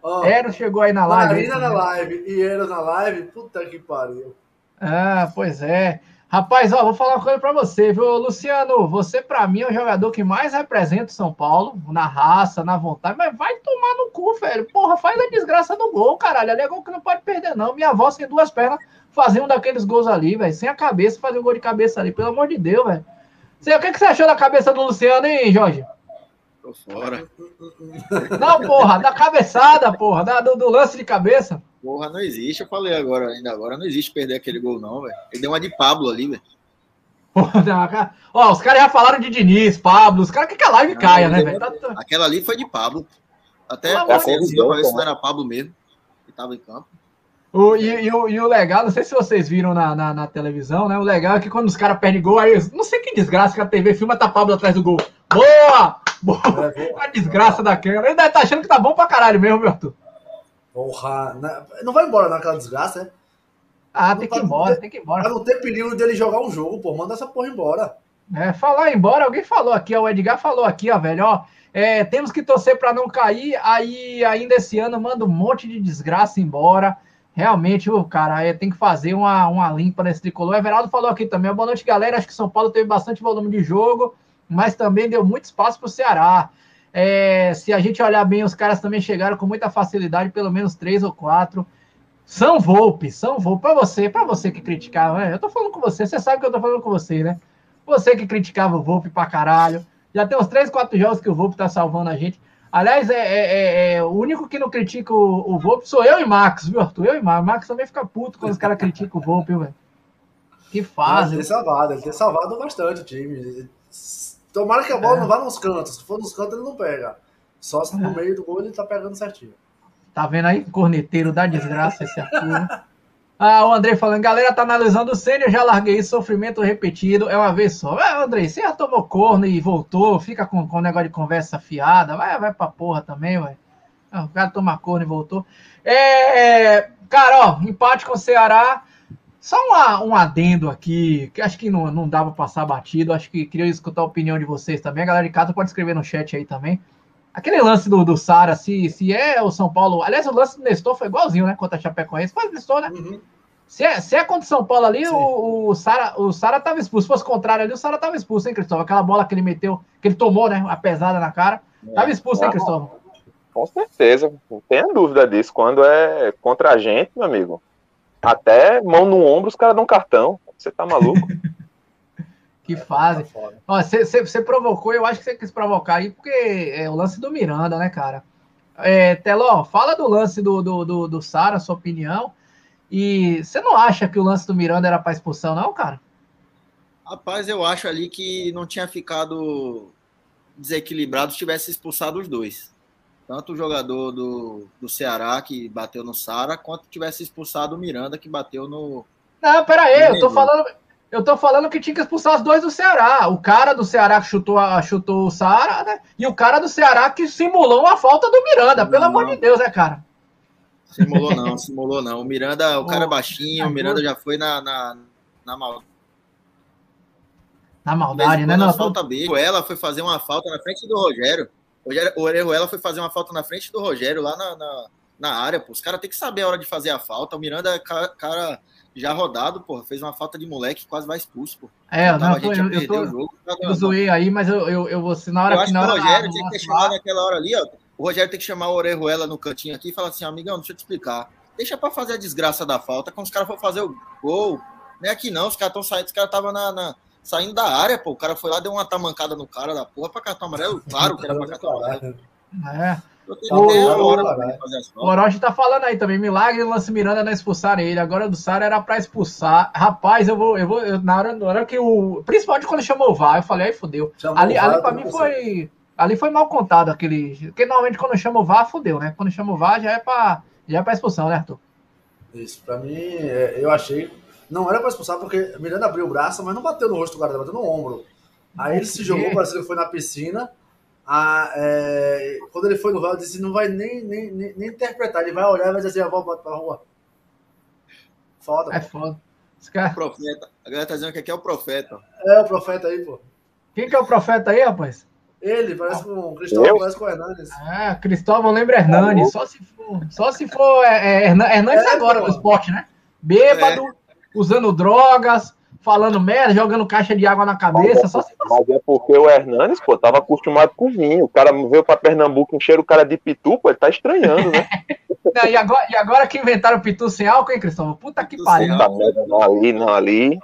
Oh, Eros chegou aí na live. Marina na live e Eros na live, puta que pariu. Ah, pois é. Rapaz, ó, vou falar uma coisa pra você, viu? Luciano, você pra mim é o jogador que mais representa o São Paulo, na raça, na vontade, mas vai tomar no cu, velho. Porra, faz a desgraça no gol, caralho. Ali é gol que não pode perder, não. Minha avó sem duas pernas fazer um daqueles gols ali, velho. Sem a cabeça, fazer um gol de cabeça ali, pelo amor de Deus, velho. O que, que você achou da cabeça do Luciano, hein, Jorge? Tô fora. Não, porra, da cabeçada, porra, da, do, do, lance de cabeça. Porra, não existe. Eu falei agora, ainda agora, não existe perder aquele gol, não, velho. Ele deu uma de Pablo ali, velho. Ó, os caras já falaram de Diniz, Pablo, os caras que a live caia, né, velho? Tá aquela ali foi de Pablo. Até parece que não era Pablo mesmo, que tava em campo. O, e, e, o, e o legal, não sei se vocês viram na, na, na televisão, né? O legal é que quando os caras perdem gol, aí não sei que desgraça que a TV filma tá Pablo atrás do gol. Boa! Boa! É, a desgraça daquela. Ele deve tá achando que tá bom pra caralho mesmo, meu Arthur. Porra, né? não vai embora naquela desgraça, né? Ah, tem que ir embora, tem que ir embora. Pra não ter perigo dele jogar um jogo, pô. Manda essa porra embora. É, falar embora, alguém falou aqui, ó, o Edgar falou aqui, ó, velho, ó. É, temos que torcer para não cair, aí ainda esse ano manda um monte de desgraça embora. Realmente, o cara é, tem que fazer uma, uma limpa nesse tricolor. O Everaldo falou aqui também. Boa noite, galera. Acho que São Paulo teve bastante volume de jogo, mas também deu muito espaço para o Ceará. É, se a gente olhar bem, os caras também chegaram com muita facilidade, pelo menos três ou quatro. São Volpe, São Volpe. Para você, para você que criticava, né? eu tô falando com você, você sabe que eu tô falando com você, né? Você que criticava o Volpe pra caralho. Já tem uns três, quatro jogos que o Volpe tá salvando a gente. Aliás, é, é, é, é, o único que não critica o, o Volpe sou eu e Max, viu, Arthur? Eu e Max. Max também fica puto quando os caras criticam o Volpe, velho. Que faz. Ele tem salvado, ele tem salvado bastante o time. Tomara que a bola é. não vá nos cantos. Se for nos cantos, ele não pega. Só se no é. meio do gol ele tá pegando certinho. Tá vendo aí? Corneteiro da desgraça esse Arthur. Né? Ah, o André falando, galera tá analisando o Sênior, já larguei sofrimento repetido, é uma vez só. Ah, André, você já tomou corno e voltou, fica com, com negócio de conversa fiada, vai, vai pra porra também, ué. Ah, o cara toma corno e voltou. É, cara, ó, empate com o Ceará. Só uma, um adendo aqui, que acho que não, não dá pra passar batido, acho que queria escutar a opinião de vocês também. A galera de casa pode escrever no chat aí também. Aquele lance do, do Sara, se, se é o São Paulo. Aliás, o lance do Nestor foi igualzinho, né? Contra a Chapecoense. O Nestor, né? Uhum. Se, é, se é contra o São Paulo ali, Sim. o, o Sara o Sara tava expulso. Se fosse contrário ali, o Sara tava expulso, hein, Cristóvão? Aquela bola que ele meteu, que ele tomou, né? A pesada na cara. É. Tava expulso, hein, Cristóvão? Com certeza, não tenha dúvida disso. Quando é contra a gente, meu amigo, até mão no ombro os caras dão cartão. Você tá maluco? Que fase. Você provocou, eu acho que você quis provocar aí, porque é o lance do Miranda, né, cara? É, Teló, fala do lance do, do, do, do Sara, sua opinião. E você não acha que o lance do Miranda era para expulsão, não, cara? Rapaz, eu acho ali que não tinha ficado desequilibrado se tivesse expulsado os dois. Tanto o jogador do, do Ceará, que bateu no Sara, quanto tivesse expulsado o Miranda, que bateu no. Não, pera aí, eu tô falando. Eu tô falando que tinha que expulsar os dois do Ceará. O cara do Ceará que chutou, a, chutou o Sara, né? E o cara do Ceará que simulou uma falta do Miranda. Pelo Não. amor de Deus, né, cara? Simulou não, simulou não. O Miranda, o cara é Oh, baixinho, o Miranda já foi na, na, na maldade. Na maldade, né? Não, Não, falta B. Ela foi fazer uma falta na frente do Rogério. O Orejuela foi fazer uma falta na frente do Rogério lá na, na, na área. Pô. Os caras têm que saber a hora de fazer a falta. O Miranda é ca- cara já rodado, pô. Fez uma falta de moleque quase vai expulso, pô. é, não, eu, tô, eu, tô, o jogo. eu zoei aí, mas eu, eu, eu vou se na hora Eu que acho que na o Rogério tinha que chamado naquela hora ali, ó. O Rogério tem que chamar o Orejuela no cantinho aqui e falar assim, amigão, deixa eu te explicar. Deixa pra fazer a desgraça da falta quando os caras for fazer o gol. Não é aqui não, os caras estão saindo, os caras estavam na, na- saindo da área, pô. O cara foi lá, deu uma tamancada no cara da porra pra cartão amarelo. Claro que era pra cartão amarelo. É. Tá O faltas. Orochi tá falando aí também. Milagre do lance Miranda não expulsar ele. Agora do Sara era pra expulsar. Rapaz, eu vou. Eu vou eu- na, hora, na hora que o. Principalmente quando chamou o VAR, eu falei, aí fodeu. Ali, o VAR, ali pra também mim foi. Ali foi mal contado aquele. Porque normalmente quando chama o VAR, fodeu, né? Quando chama o VAR já é pra, já é pra expulsão, né, Arthur? Isso, pra mim, é, eu achei. Não era pra expulsar, porque Miranda abriu o braço, mas não bateu no rosto do cara, bateu no ombro. Aí ele se jogou, parecia que foi na piscina. Ah, é, quando ele foi no VAR, eu disse: não vai nem, nem, nem, nem interpretar, ele vai olhar e vai dizer assim: ah, volta pra rua. Foda. É foda. Esse cara- Profeta. A galera tá dizendo que aqui é o profeta. É o profeta aí, pô. Quem que é o profeta aí, rapaz? Ele, parece com o Cristóvão, Eu? parece com o Hernandes. É, Cristóvão lembra Hernani. Só se for. Só se for. É, é, Hernan- Hernandes É, agora pô. no esporte, né? Bêbado, usando drogas, falando merda, jogando caixa de água na cabeça. Só se for. Mas é porque o Hernanes, pô, tava acostumado com vinho. O cara veio pra Pernambuco, encher o cara de pitu, pô, ele tá estranhando, né? Não, e, agora, e agora que inventaram o Pitu sem álcool, hein, Cristóvão? Puta que pariu. sem Tá merda, não, ali, não, ali.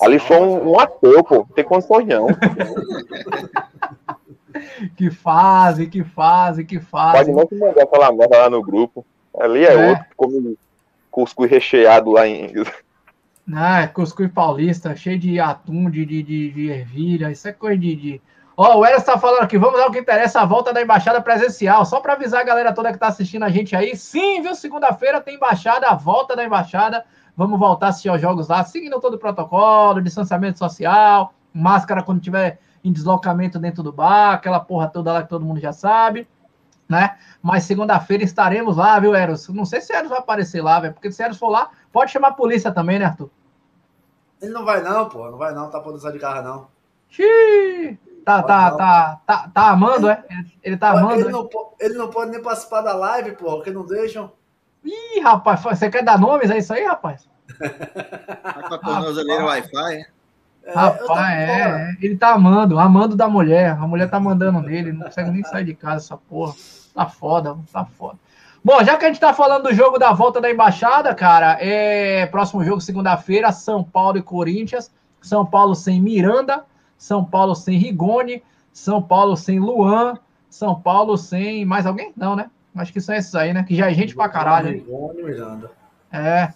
Ali foi um, um ateu, pô. Não tem condições, não. Que fase, que fase, que Pode fase. não que mandar aquela merda lá no grupo. Ali é, É. outro que come cuscuz recheado lá em. Ah, cuscuz paulista, cheio de atum, de, de, de, de ervilha, isso é coisa de. de... Ó, o Eras tá falando aqui, vamos ao que interessa, a volta da embaixada presencial. Só para avisar a galera toda que tá assistindo a gente aí. Sim, viu? Segunda-feira tem embaixada, a volta da embaixada. Vamos voltar a assistir aos jogos lá, seguindo todo o protocolo, distanciamento social, máscara quando tiver em deslocamento dentro do bar, aquela porra toda lá que todo mundo já sabe, né? Mas segunda-feira estaremos lá, viu, Eros? Não sei se Eros vai aparecer lá, velho, porque se Eros for lá, pode chamar a polícia também, né, Arthur? Ele não vai, não, pô. Não vai, não. Tá podendo sair de carro, não. Xiii! Tá, tá, Não, tá, tá, tá amando, é? Ele- Ele tá amando, ele, é? não, po- ele não pode nem participar da live, pô, porque não deixam. Ih, rapaz, você quer dar nomes? É isso aí, rapaz? Tá com a tornozeleira Wi-Fi, hein? É, Rapaz, é, é. Ele tá amando, amando da mulher. A mulher tá mandando nele, não consegue nem sair de casa essa porra. Tá foda, tá foda. Bom, já que a gente tá falando do jogo da volta da embaixada, cara, é próximo jogo segunda-feira, São Paulo e Corinthians. São Paulo sem Miranda, São Paulo sem Rigoni, São Paulo sem Luan, São Paulo sem mais alguém? Não, né? Acho que são esses aí, né? Que já é gente pra caralho. Rigoni, Miranda. É.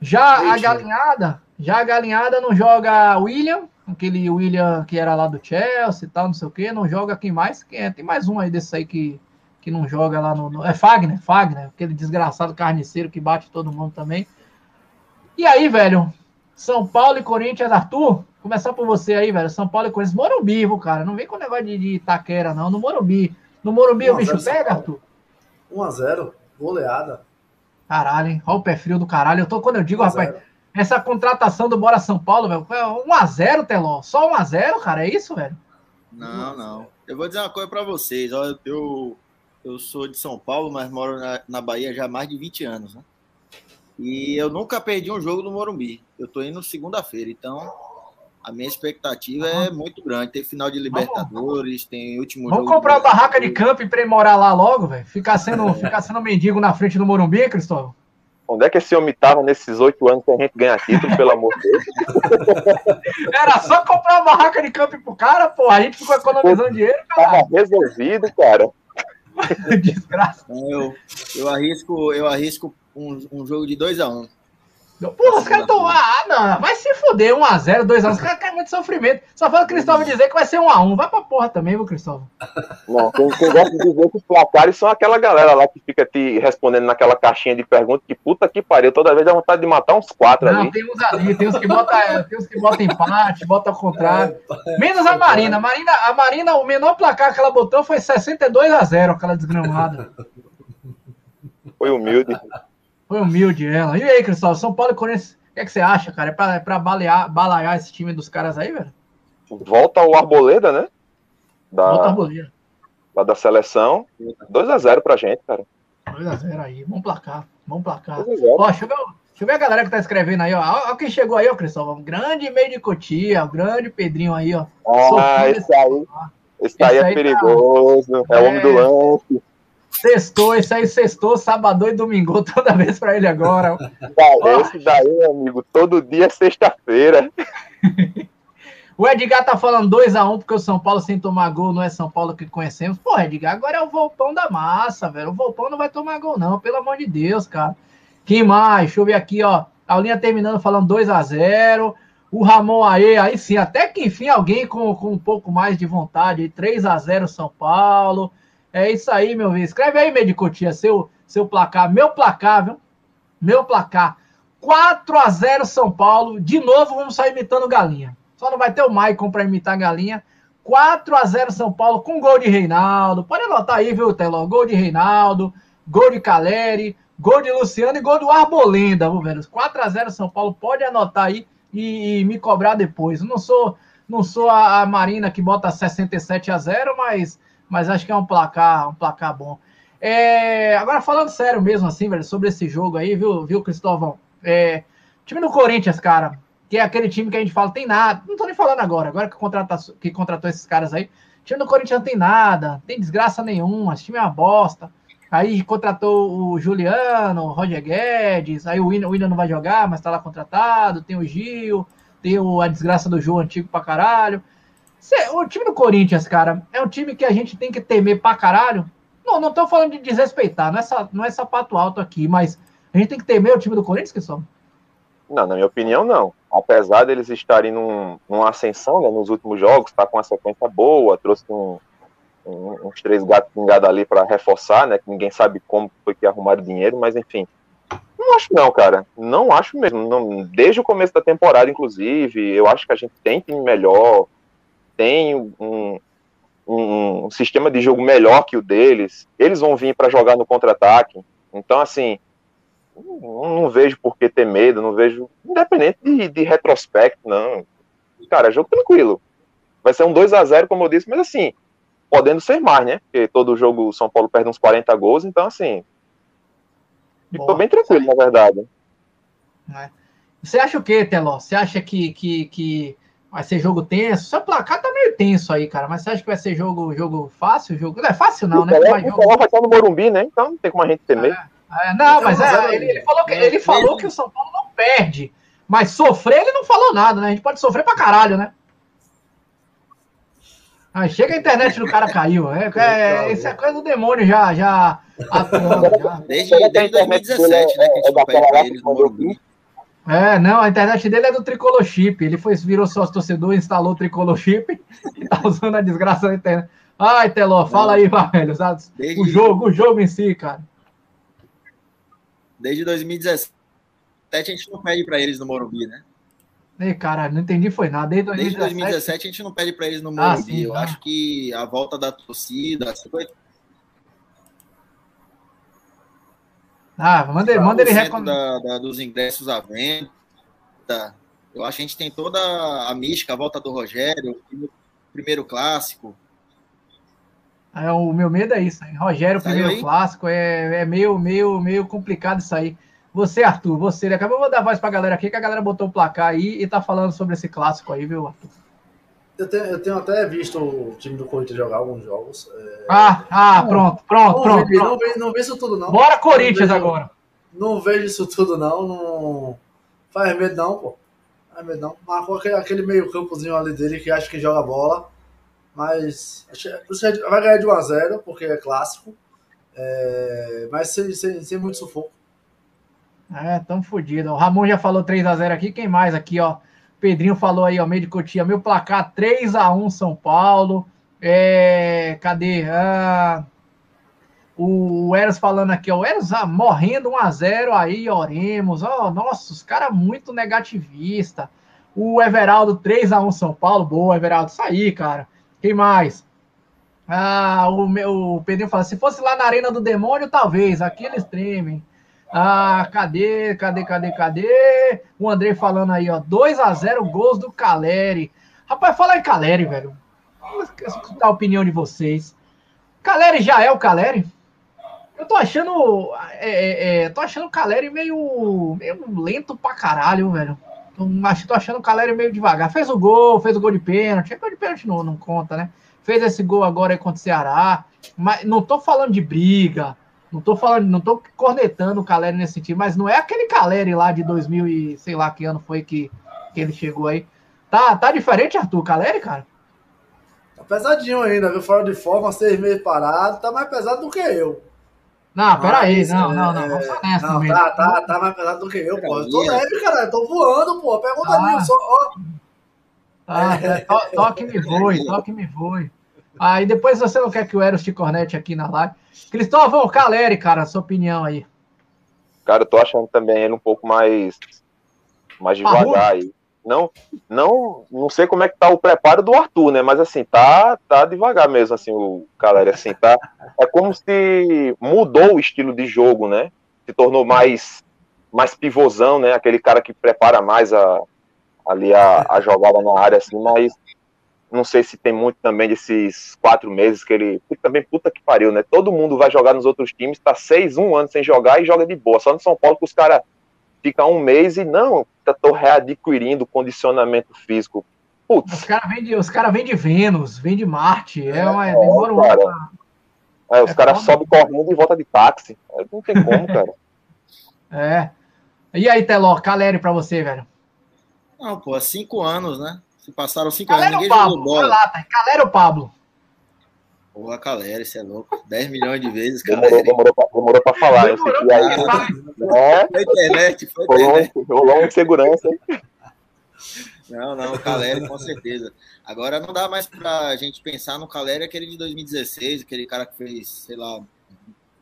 Já a Deixa. galinhada, já a galinhada não joga William, aquele William que era lá do Chelsea e tal, não sei o quê, não joga quem mais? Quem é? Tem mais um aí desse aí que, que não joga lá no, no- É Fagner, Fagner, aquele desgraçado carniceiro que bate todo mundo também. E aí, velho? São Paulo e Corinthians, Arthur, começar por você aí, velho. São Paulo e Corinthians, Morumbi, viu, cara? Não vem com o negócio de, de Itaquera, não. No Morumbi. No Morumbi o bicho pega. Arthur? 1x0, goleada. Caralho, hein? Olha o pé frio do caralho. Eu tô, quando eu digo, 1 a rapaz, 0. Essa contratação do Bora São Paulo, velho, foi 1x0, Teló. Só 1x0, cara, é isso, velho? Não, não. Eu vou dizer uma coisa pra vocês. Ó, eu, eu sou de São Paulo, mas moro na, na Bahia já há mais de 20 anos, né? E eu nunca perdi um jogo no Morumbi. Eu tô indo segunda-feira, então a minha expectativa é muito grande. Tem final de Libertadores, tem último Vamos jogo. comprar uma barraca de campo e pra ele morar lá logo, velho. Ficar sendo, ficar sendo mendigo na frente do Morumbi, Cristóvão? Onde é que esse homem tava nesses oito anos sem a gente ganhar título, pelo amor de Deus? Era só comprar uma barraca de campo pro cara, pô. A gente ficou economizando dinheiro, Tava cara. resolvido, cara. Desgraça. Eu, eu arrisco, eu arrisco um, um jogo de 2 a 1 um. Porra, os caras estão. Ah, não, vai se foder, 1x0, 2x1. Os caras querem muito sofrimento. Só fala o Cristóvão dizer que vai ser 1x1. Vai pra porra também, viu, Cristóvão? Não, quem, quem gosta de dizer que os placares são aquela galera lá que fica te respondendo naquela caixinha de perguntas que puta que pariu, toda vez dá vontade de matar uns quatro não, ali. tem uns ali, tem uns que botam tem uns que botam empate, botam ao contrário. Menos a Marina. A Marina, a Marina, o menor placar que ela botou foi 62 a 0 aquela desgramada. Foi humilde. Foi humilde ela. E aí, Cristóvão, São Paulo e Corinthians, o que, é que você acha, cara? É pra, é pra balear, balaiar esse time dos caras aí, velho? Volta o Arboleda, né? Da, Volta o Arboleda. Lá da seleção. 2x0 pra gente, cara. 2x0 aí. Bom placar. Bom placar. Ó, deixa eu, ver, deixa eu ver a galera que tá escrevendo aí, ó. Olha quem chegou aí, ó, Cristóvão. Grande meio de Cotia, o grande Pedrinho aí, ó. Ah, esse aí. Esse, esse aí é tá- perigoso. Tá... É o homem do é. lance. Sextou, esse aí sextou, sábado e domingo, toda vez para ele agora. esse daí, amigo, todo dia é sexta-feira. o Edgar tá falando 2x1 um, porque o São Paulo sem tomar gol não é São Paulo que conhecemos. Pô, Edgar, agora é o Volpão da massa, velho. O Volpão não vai tomar gol, não, pelo amor de Deus, cara. Quem mais? Deixa eu ver aqui, ó. A linha terminando falando 2x0. O Ramon aí, aí sim, até que enfim alguém com, com um pouco mais de vontade. 3 a 0 São Paulo. É isso aí, meu filho. Escreve aí, Medicotia, seu, seu placar. Meu placar, viu? Meu placar. 4 a 0 São Paulo. De novo, vamos sair imitando galinha. Só não vai ter o Maicon para imitar galinha. 4 a 0 São Paulo com gol de Reinaldo. Pode anotar aí, viu, Teló? Gol de Reinaldo, gol de Caleri, gol de Luciano e gol do Arbolenda, viu, velho? 4 a 0 São Paulo. Pode anotar aí e, e me cobrar depois. não sou, não sou a, a Marina que bota 67 a 0, mas mas acho que é um placar, um placar bom. É, agora falando sério mesmo, assim, velho, sobre esse jogo aí, viu, viu Cristóvão? É, time do Corinthians, cara, que é aquele time que a gente fala, tem nada. Não tô nem falando agora, agora que, contrata, que contratou esses caras aí. Time do Corinthians não tem nada, tem desgraça nenhuma, esse time é uma bosta. Aí contratou o Juliano, o Roger Guedes, aí o William não vai jogar, mas tá lá contratado, tem o Gil, tem o, a desgraça do João antigo pra caralho. O time do Corinthians, cara, é um time que a gente tem que temer pra caralho. Não, não tô falando de desrespeitar, não é, não é sapato alto aqui, mas a gente tem que temer o time do Corinthians, que são? Não, na minha opinião, não. Apesar deles estarem num, numa ascensão né, nos últimos jogos, tá com uma sequência boa, trouxe um, um, uns três gatos pingados ali para reforçar, né? Que ninguém sabe como foi que arrumaram dinheiro, mas enfim. Não acho não, cara. Não acho mesmo. Não, desde o começo da temporada, inclusive, eu acho que a gente tem time melhor tem um, um, um sistema de jogo melhor que o deles, eles vão vir para jogar no contra-ataque. Então, assim, não, não, vejo por que ter medo, não vejo, independente de, de retrospecto, não. Cara, jogo tranquilo. Vai ser um 2 a 0 como eu disse, mas assim, podendo ser mais, né? Porque todo jogo o São Paulo perde uns 40 gols, então assim. Ficou bem tranquilo, na verdade. É. Você acha o quê, Teló? Você acha que, que, que Vai ser jogo tenso. Seu placar tá meio tenso aí, cara. Mas você acha que vai ser jogo, jogo fácil? Jogo... Não é fácil, não, né? Vai, jogo... vai estar no Morumbi, né? Então não tem como a gente temer. É, é, não, então, mas é, ele, ele, falou que, ele falou que o São Paulo não perde. Mas sofrer, ele não falou nada, né? A gente pode sofrer pra caralho, né? Ah, chega a internet do cara caiu. É, é, isso é coisa do demônio já, já atuando. Já. Desde, desde 2017, né? Que a gente não perde pra eles no Morumbi. É, não, a internet dele é do Tricolor Chip. Ele foi, virou sócio torcedor, instalou o Tricolor Chip e tá usando a desgraça da internet. Ai, Teló, fala aí, velho. O jogo, o jogo em si, cara. Desde 2017 a gente não pede para eles no Morumbi, né? Ei, cara, não entendi foi nada. Desde 2017, Desde 2017 a gente não pede para eles no Morumbi. Ah, sim, Eu tá. acho que a volta da torcida, Ah, manda, manda ele recomendar. Da, da, dos ingressos à venda. Eu acho que a gente tem toda a mística, a volta do Rogério, primeiro clássico. É, o meu medo é isso, hein? Rogério, Saiu primeiro aí? clássico, é, é meio, meio, meio complicado isso aí. Você, Arthur, você, acabou de dar voz pra galera aqui, que a galera botou o placar aí e tá falando sobre esse clássico aí, viu, Arthur? Eu tenho, eu tenho até visto o time do Corinthians jogar alguns jogos. É... Ah, ah, pronto, pronto, não pronto. Vejo, Não, vejo, não vejo isso tudo, não. Bora, Corinthians não vejo, agora. Não vejo isso tudo, não. Não faz medo, não, pô. Faz medo, não. Marcou aquele, aquele meio-campozinho ali dele que acha que joga bola. Mas você vai ganhar de 1x0, porque é clássico. É, mas sem, sem, sem muito sufoco. É, tão fodido. O Ramon já falou 3x0 aqui. Quem mais aqui, ó? Pedrinho falou aí, ó, meio de cotia. Meu placar 3x1 São Paulo. É, cadê? Ah, o Eros falando aqui, ó, o Eros ah, morrendo 1x0 aí, oremos. Ó, nossa, os caras muito negativista. O Everaldo 3x1 São Paulo. Boa, Everaldo. Isso aí, cara. Quem mais? Ah, o meu o Pedrinho fala: se fosse lá na Arena do Demônio, talvez. Aqui eles tremem. Ah, cadê, cadê, cadê, cadê? O André falando aí, ó. 2x0 gols do Caleri. Rapaz, fala em Caleri, velho. Escutar a opinião de vocês. Caleri já é o Caleri? Eu tô achando. É, é, é, tô achando o Caleri meio, meio lento pra caralho, velho. Tô, achando o Caleri meio devagar. Fez o gol, fez o gol de pênalti. Gol de pênalti não, não conta, né? Fez esse gol agora aí contra o Ceará. Mas não tô falando de briga. Não tô falando, não tô cornetando o Caleri nesse sentido, mas não é aquele Caleri lá de 2000 e sei lá que ano foi que, que ele chegou aí. Tá, tá diferente, Arthur, Caleri, cara? Tá pesadinho ainda, viu? Fora de forma, seis meses parado, tá mais pesado do que eu. Não, peraí, não, não, não, vamos só nessa não, Tá, tá, tá mais pesado do que eu, pô. Eu tô leve, cara, tô voando, pô. Pergunta ah. só, ó. Ah, é, to, toque me voe, toque me voe. Aí depois você não quer que o Eros te cornete aqui na live. Cristóvão Caleri, cara, sua opinião aí. Cara, eu tô achando também ele um pouco mais mais devagar aí. Não, não, não sei como é que tá o preparo do Arthur, né? Mas assim, tá, tá devagar mesmo, assim, o Caleri, assim, tá. É como se mudou o estilo de jogo, né? Se tornou mais, mais pivôzão, né? Aquele cara que prepara mais a, ali a, a jogada na área, assim, mas não sei se tem muito também desses quatro meses que ele. Também puta que pariu, né? Todo mundo vai jogar nos outros times, tá seis, um ano sem jogar e joga de boa. Só no São Paulo que os caras ficam um mês e não, tô readquirindo condicionamento físico. Putz. Os caras vêm de, os cara vem de Vênus, vem de Marte. É, uma, é, demora um cara. É, os é caras sobem correndo e volta de táxi. Não tem como, cara. É. E aí, Teló, Caleri pra você, velho? Não, pô, cinco anos, né? Se passaram cinco Calera anos, ninguém Pablo, jogou bola. Lá, tá? Calera ou Pablo? Porra, Calera, você é louco. 10 milhões de vezes, Calera. Demorou, demorou, pra, demorou pra falar. Demorou pra aí. É, foi internet, foi internet. Rolou uma segurança. Não, não, o Caleri, com certeza. Agora não dá mais pra gente pensar no Caleri, aquele de 2016, aquele cara que fez, sei lá,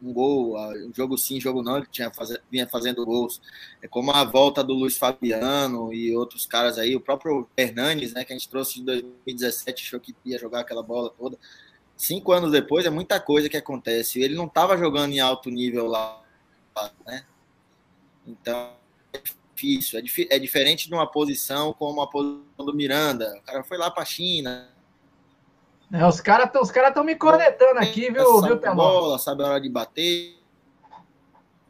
um gol, um jogo sim, jogo não, ele tinha faz, vinha fazendo gols. É como a volta do Luiz Fabiano e outros caras aí, o próprio Hernanes, né, que a gente trouxe de 2017, achou que ia jogar aquela bola toda. Cinco anos depois é muita coisa que acontece. Ele não estava jogando em alto nível lá, né? Então é difícil. É, é diferente de uma posição como a posição do Miranda. O cara foi lá para a China, é, os caras estão os cara me cornetando aqui, viu, viu Peló? Bola, sabe a hora de bater.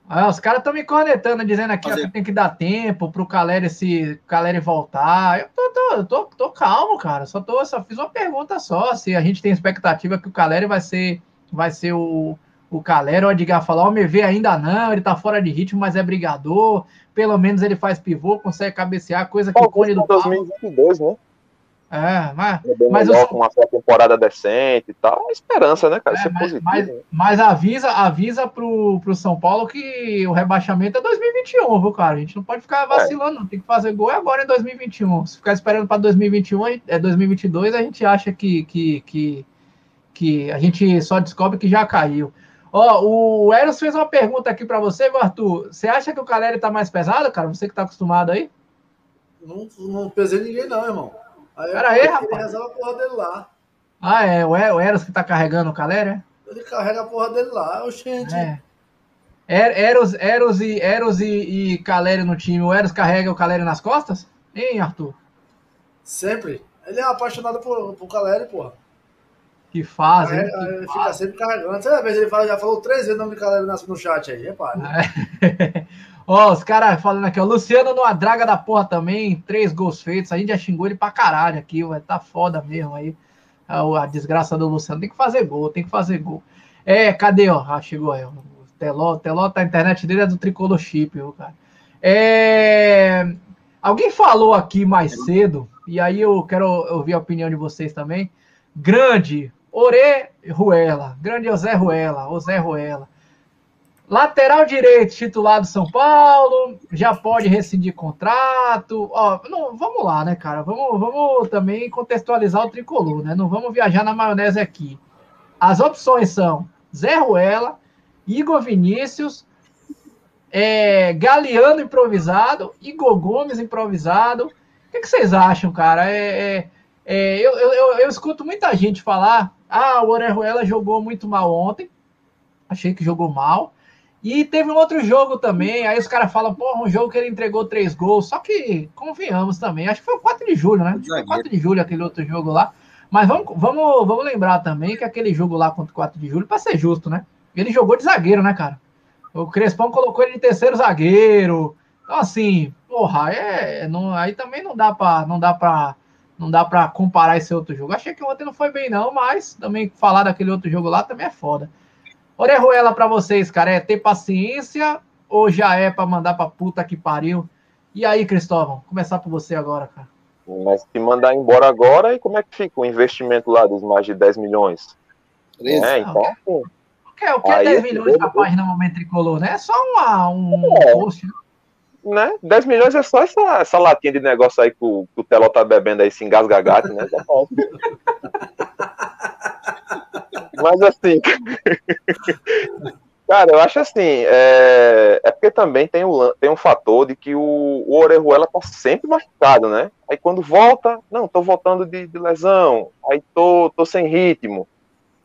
Ah, os caras estão me cornetando, dizendo aqui Fazer... ó, que tem que dar tempo pro Caleri se Caleri voltar. Eu tô, tô, tô, tô, calmo, cara. Só, tô, só fiz uma pergunta só. Se a gente tem expectativa que o Caleri vai ser, vai ser o, o Caleri, o Edgar falou, o MV ainda não, ele tá fora de ritmo, mas é brigador. Pelo menos ele faz pivô, consegue cabecear, coisa que o Cone do 2022, né? É, mas. É com uma temporada decente e tal. É esperança, né, cara? É, Isso é mas, positivo. Mas, mas, avisa, avisa pro, pro São Paulo que o rebaixamento é 2021, viu, cara? A gente não pode ficar vacilando, é. tem que fazer gol agora em 2021. Se ficar esperando para 2021, é 2022, a gente acha que, que, que, que a gente só descobre que já caiu. Ó, o Eros fez uma pergunta aqui para você, Arthur. Você acha que o Caleri tá mais pesado, cara? Você que tá acostumado aí? Não, não pesei ninguém, não, irmão. Aí Pera aí, rapaz. Resolve a porra dele lá. Ah, é? O Eros que tá carregando o Caleri, é? Ele carrega a porra dele lá, oxente. É. Er, Eros, Eros, e, Eros e, e Caleri no time. O Eros carrega o Caleri nas costas? Hein, Arthur? Sempre. Ele é apaixonado por, por Caleri, porra. Que faz, hein? Ele fica faz. sempre carregando. Você vez ele fala, já falou três vezes o nome de Caleri no chat aí, repare. É. Ó, os caras falando aqui, ó. Luciano numa draga da porra também, três gols feitos. A gente já xingou ele pra caralho aqui, vai tá foda mesmo aí. A, a, desgraça do Luciano. Tem que fazer gol, tem que fazer gol. É, cadê, ó? Ah, chegou aí. O Teló, o Teló tá, a internet dele é do Tricolor Chip, viu, cara. É... Alguém falou aqui mais cedo, e aí eu quero ouvir a opinião de vocês também. Grande Ore Ruela, grande José Ruela, José Ruela. Lateral direito, titular do São Paulo, já pode rescindir contrato. Ó, não, vamos lá, né, cara? Vamos, vamos também contextualizar o tricolor, né? Não vamos viajar na maionese aqui. As opções são Zé Ruela, Igor Vinícius, é, Galeano improvisado, Igor Gomes improvisado. O que, que vocês acham, cara? É, é, é eu, eu, eu, escuto muita gente falar: ah, o Orejuela jogou muito mal ontem. Achei que jogou mal. E teve um outro jogo também, aí os caras falam, porra, um jogo que ele entregou três gols, só que, convenhamos também, acho que foi o 4 de julho, né? Foi 4 de julho aquele outro jogo lá. Mas vamos, vamos, vamos lembrar também que aquele jogo lá contra o 4 de julho, para ser justo, né? Ele jogou de zagueiro, né, cara? O Crespão colocou ele de terceiro zagueiro. Então, assim, porra, é, não, aí também não dá para não dá para não dá para comparar esse outro jogo. Achei que ontem não foi bem não, mas também falar daquele outro jogo lá também é foda. Orejuela para vocês, cara, é ter paciência ou já é para mandar para puta que pariu? E aí, Cristóvão, começar por você agora, cara. Mas se mandar embora agora, e como é que fica o investimento lá dos mais de 10 milhões? É, então, o que é, o que é 10 milhões da página Momento Tricolor, né? É só uma, um é. post, né? né? 10 milhões é só essa, essa latinha de negócio aí que o, que o Telo tá bebendo aí, se engasga gato, né? Mas assim, cara, eu acho assim, é, é porque também tem um, tem um fator de que o, o Orejuela tá sempre machucado, né? Aí quando volta, não, tô voltando de, de lesão, aí tô, tô sem ritmo.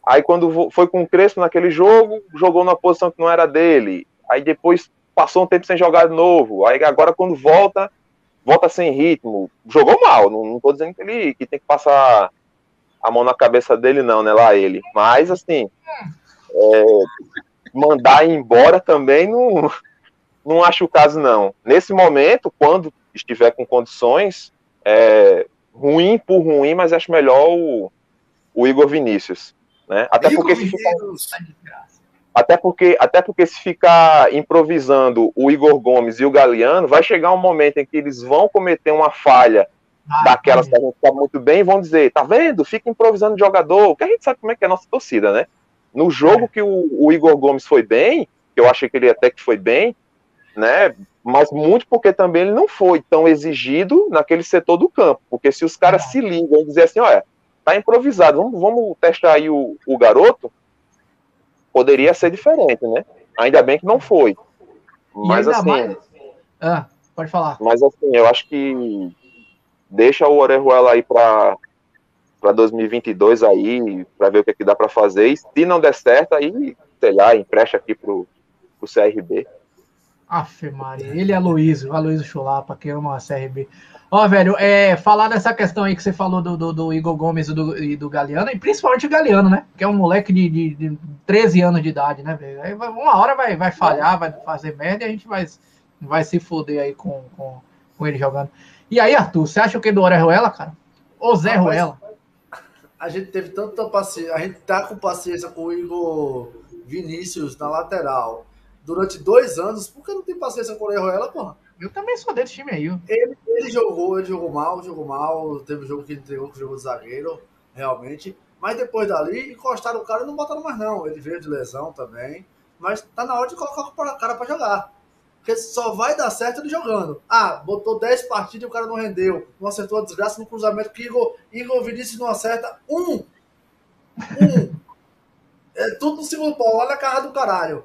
Aí quando foi com o Crespo naquele jogo, jogou numa posição que não era dele. Aí depois passou um tempo sem jogar de novo. Aí agora quando volta, volta sem ritmo. Jogou mal, não, não tô dizendo que ele que tem que passar a mão na cabeça dele, não, né? Lá ele. Mas, assim, é, mandar embora também não, não acho o caso, não. Nesse momento, quando estiver com condições, é, ruim por ruim, mas acho melhor o, o Igor Vinícius. Né? Até Igor porque se ficar, até porque até porque se ficar improvisando o Igor Gomes e o Galeano, vai chegar um momento em que eles vão cometer uma falha ah, daquelas que a gente sabe muito bem, vão dizer, tá vendo? Fica improvisando jogador, que a gente sabe como é que é a nossa torcida, né? No jogo é. que o, o, Igor Gomes foi bem, que eu achei que ele até que foi bem, né? Mas muito porque também ele não foi tão exigido naquele setor do campo. Porque se os caras é. se ligam e dizer assim, olha, tá improvisado, vamos, vamos testar aí o, o garoto, poderia ser diferente, né? Ainda bem que não foi. Mas assim. Mais... Ah, pode falar. Mas assim, eu acho que deixa o Orejuela aí para para 2022 aí, para ver o que, é que dá para fazer. E se não der certo, aí, sei lá, empresta aqui pro, pro CRB. Aff, Maria, ele é Aloysio, Aloysio Chulapa, que ama a CRB. Ó, velho, é, falar dessa questão aí que você falou do, do, do Igor Gomes e do, e do Galeano, e principalmente o Galeano, né? Que é um moleque de, de, de 13 anos de idade, né, velho? Aí uma hora vai, vai falhar, vai fazer merda e a gente vai, vai se foder aí com, com, com ele jogando. E aí, Arthur, você acha o que do Orejuela, cara? Ou Zé Ruela? A gente teve tanta paciência, a gente tá com paciência com o Igor Vinícius na lateral durante dois anos, por que não tem paciência com o Orejuela, porra? Eu também sou desse time aí. Ele, ele jogou, ele jogou mal, jogou mal. Teve um jogo que ele entregou que jogou de zagueiro, realmente. Mas depois dali, encostaram o cara e não botaram mais, não. Ele veio de lesão também. Mas tá na hora de colocar o cara para jogar. Porque só vai dar certo ele jogando. Ah, botou 10 partidas e o cara não rendeu. Não acertou a desgraça no cruzamento que Igor, Igor Vinícius não acerta um. Um. é tudo no segundo pau, lá na cara do caralho.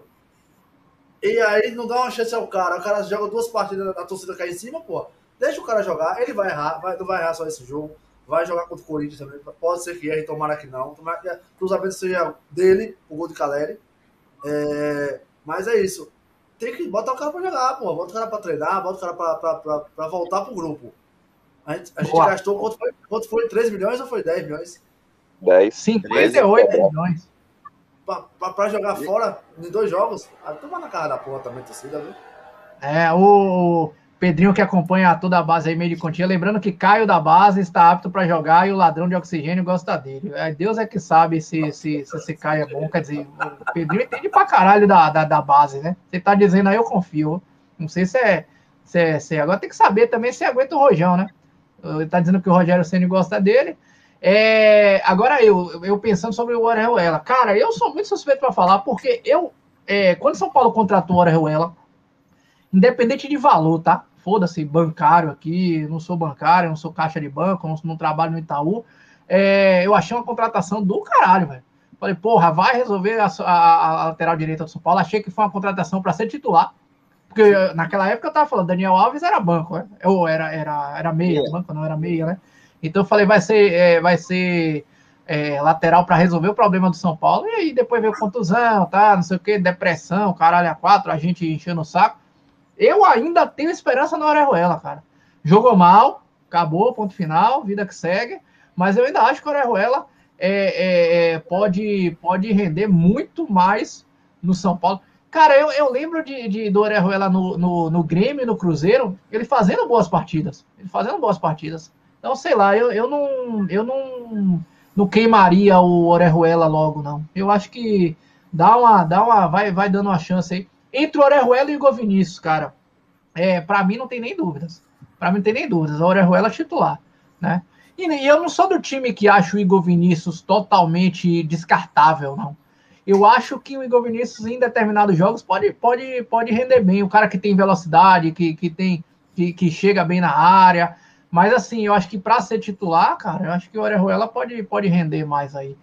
E aí não dá uma chance ao cara. O cara joga duas partidas, a torcida cai em cima, pô. Deixa o cara jogar, ele vai errar, vai, não vai errar só esse jogo. Vai jogar contra o Corinthians também. Pode ser que erre, tomara que não. Tomara que cruzamento seja dele, o gol de Caleri. É, mas é isso tem que botar o cara pra jogar, pô. Bota o cara pra treinar, bota o cara pra, pra, pra, pra voltar pro grupo. A gente, a gente gastou, quanto foi, quanto foi? 3 milhões ou foi 10 milhões? 10. 58 milhões. Pra, pra, pra, jogar fora em dois jogos? Ah, toma na cara da porra também, torcida, viu? É, o, Pedrinho que acompanha toda a base aí meio de continha, lembrando que Caio da base está apto para jogar e o ladrão de oxigênio gosta dele. É, Deus é que sabe se, se, se esse Caio é bom, quer dizer, o Pedrinho entende pra caralho da, da, da base, né? Você tá dizendo aí, eu confio. Não sei se é, se é, se é. Agora tem que saber também se aguenta o Rojão, né? Ele tá dizendo que o Rogério Senna gosta dele. É, agora eu, eu pensando sobre o Orejuela. Cara, eu sou muito suspeito para falar, porque eu é, quando São Paulo contratou o Orejuela, independente de valor, tá? Foda-se, bancário aqui, não sou bancário, não sou caixa de banco, não, não trabalho no Itaú. É, eu achei uma contratação do caralho, velho. Falei, porra, vai resolver a, a, a, lateral direita do São Paulo. Achei que foi uma contratação para ser titular. Porque naquela época eu tava falando, Daniel Alves era banco, né? Ou era, era, era meia, é. banco não era meia, né? Então eu falei, vai ser, é, vai ser é, lateral para resolver o problema do São Paulo. E aí depois veio contusão, tá? Não sei o que, depressão, caralho, a quatro, a gente enchendo o saco. Eu ainda tenho esperança na Orejuela, cara. Jogou mal, acabou, ponto final, vida que segue. Mas eu ainda acho que o Orejuela é, é, é, pode, pode render muito mais no São Paulo. Cara, eu, eu lembro de, de do Orejuela no, no, no Grêmio no Cruzeiro, ele fazendo boas partidas. Ele fazendo boas partidas. Então, sei lá, eu, eu não. Eu não não queimaria o Orejuela logo, não. Eu acho que dá uma, dá uma, vai, vai dando uma chance aí. Entre o Orejuela e o Igor Vinícius, cara, é, para mim não tem nem dúvidas. Para mim não tem nem dúvidas. O Orejuela é titular, né? E, e eu não sou do time que acha o Igor Vinícius totalmente descartável, não. Eu acho que o Igor Vinícius em determinados jogos pode, pode, pode render bem. O cara que tem velocidade, que, que tem que, que chega bem na área, mas assim, eu acho que para ser titular, cara, eu acho que o Orejuela pode, pode render mais aí.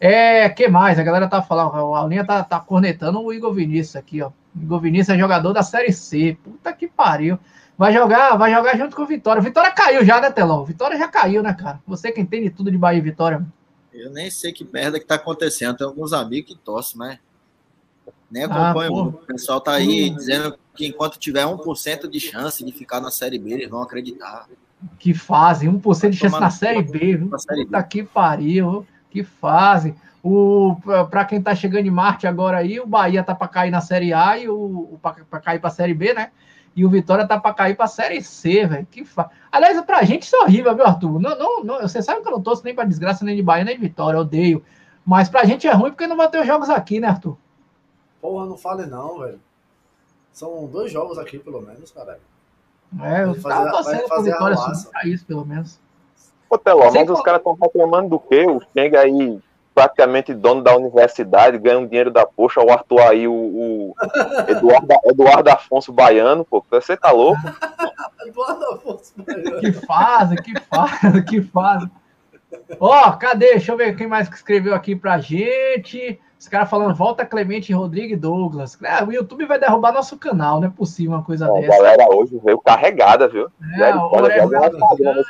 É, que mais? A galera tá falando, a linha tá, tá cornetando o Igor Vinícius aqui, ó. Igor Vinícius é jogador da Série C. Puta que pariu. Vai jogar, vai jogar junto com o Vitória. Vitória caiu já, né, Telão? Vitória já caiu, né, cara? Você que entende tudo de Bahia e Vitória. Eu nem sei que merda que tá acontecendo. Tem alguns amigos que torcem, mas nem acompanho. Ah, o pessoal tá aí dizendo que enquanto tiver 1% de chance de ficar na Série B, eles vão acreditar que fazem 1% de chance na Série B, viu? Puta que pariu, que fazem. O para quem tá chegando em Marte agora aí, o Bahia tá para cair na Série A e o para cair para Série B, né? E o Vitória tá para cair para Série C, velho. Que fa... Aliás, pra gente isso é horrível, viu, Arthur? Não, não, não, você sabe que eu não torço nem para desgraça nem de Bahia nem de Vitória, eu odeio. Mas pra gente é ruim porque não vai ter os jogos aqui, né, Arthur? Porra, não fale não, velho. São dois jogos aqui, pelo menos, caralho. É, eu tava torcendo por vitória só pra isso, pelo menos. Ô, Teló, mas os caras estão reclamando do quê? O Chega aí, praticamente dono da universidade, ganha um dinheiro da poxa, o Arthur aí, o, o Eduardo, Eduardo Afonso Baiano, pô, você tá louco? Eduardo Afonso Baiano. Que fase, que fase, que fase. Ó, cadê? Deixa eu ver quem mais que escreveu aqui pra gente. Os caras falando, volta Clemente Rodrigues Douglas. É, o YouTube vai derrubar nosso canal, não é possível uma coisa é, dessa. A galera hoje veio carregada, viu? É, o Orel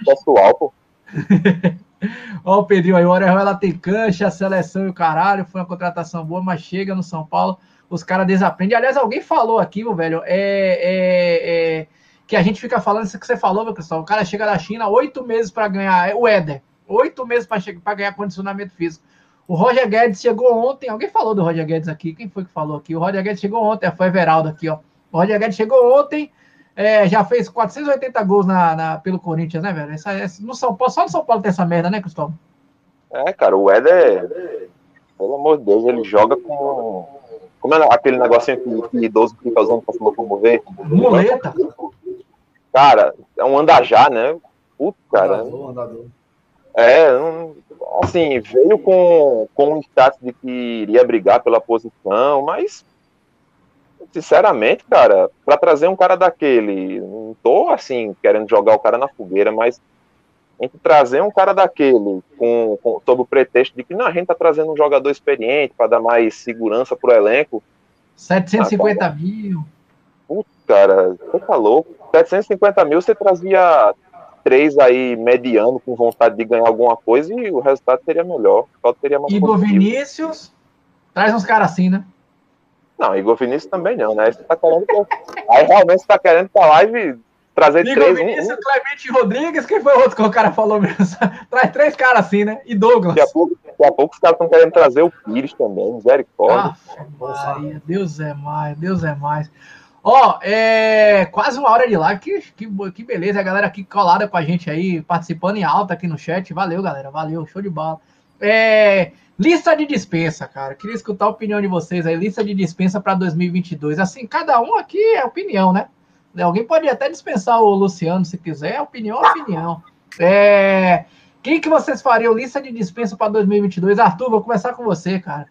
pessoal, pô. Ó, o Pedrinho aí, o Orel ela tem cancha, a seleção e o caralho. Foi uma contratação boa, mas chega no São Paulo, os caras desaprendem. Aliás, alguém falou aqui, meu velho, é, é, é, que a gente fica falando isso que você falou, meu Cristóvão. O cara chega da China oito meses para ganhar, é o Éder, oito meses para ganhar condicionamento físico. O Roger Guedes chegou ontem. Alguém falou do Roger Guedes aqui? Quem foi que falou aqui? O Roger Guedes chegou ontem. Foi Everaldo aqui, ó. O Roger Guedes chegou ontem. É, já fez 480 gols na, na, pelo Corinthians, né, velho? Essa, essa, no São Paulo, só no São Paulo tem essa merda, né, Cristóvão? É, cara, o Éder, pelo amor de Deus, ele joga com. Como é aquele negocinho que, que idoso fica usando pra se locomover? Muleta. Cara, é um andajá, né? Puta, cara. Andador, andador. É, assim, veio com, com um status de que iria brigar pela posição, mas, sinceramente, cara, para trazer um cara daquele, não tô, assim, querendo jogar o cara na fogueira, mas entre trazer um cara daquele com, com sob o pretexto de que não, a gente tá trazendo um jogador experiente para dar mais segurança pro elenco. 750 ah, mil. Putz, cara, você tá louco. 750 mil você trazia três aí mediano com vontade de ganhar alguma coisa e o resultado seria melhor. O teria mais Igor positivo. Vinícius, traz uns caras assim, né? Não, Igor Vinícius também não, né? Você tá querendo que... Aí realmente você tá querendo que a live trazer Igor três. Vinícius, um, um... Clemente Rodrigues, quem foi o outro que o cara falou mesmo? Traz três caras assim, né? E Douglas. Daqui a pouco, daqui a pouco os caras estão querendo trazer o Pires também, misericórdia. Ah, Maria, Deus é mais, Deus é mais. Ó, é quase uma hora de live. Que, que, que beleza. A galera aqui colada com a gente aí, participando em alta aqui no chat. Valeu, galera. Valeu. Show de bola. É, lista de dispensa, cara. Queria escutar a opinião de vocês aí. Lista de dispensa para 2022. Assim, cada um aqui é opinião, né? Alguém pode até dispensar o Luciano se quiser. Opinião é opinião. É, quem que vocês fariam lista de dispensa para 2022? Arthur, vou começar com você, cara.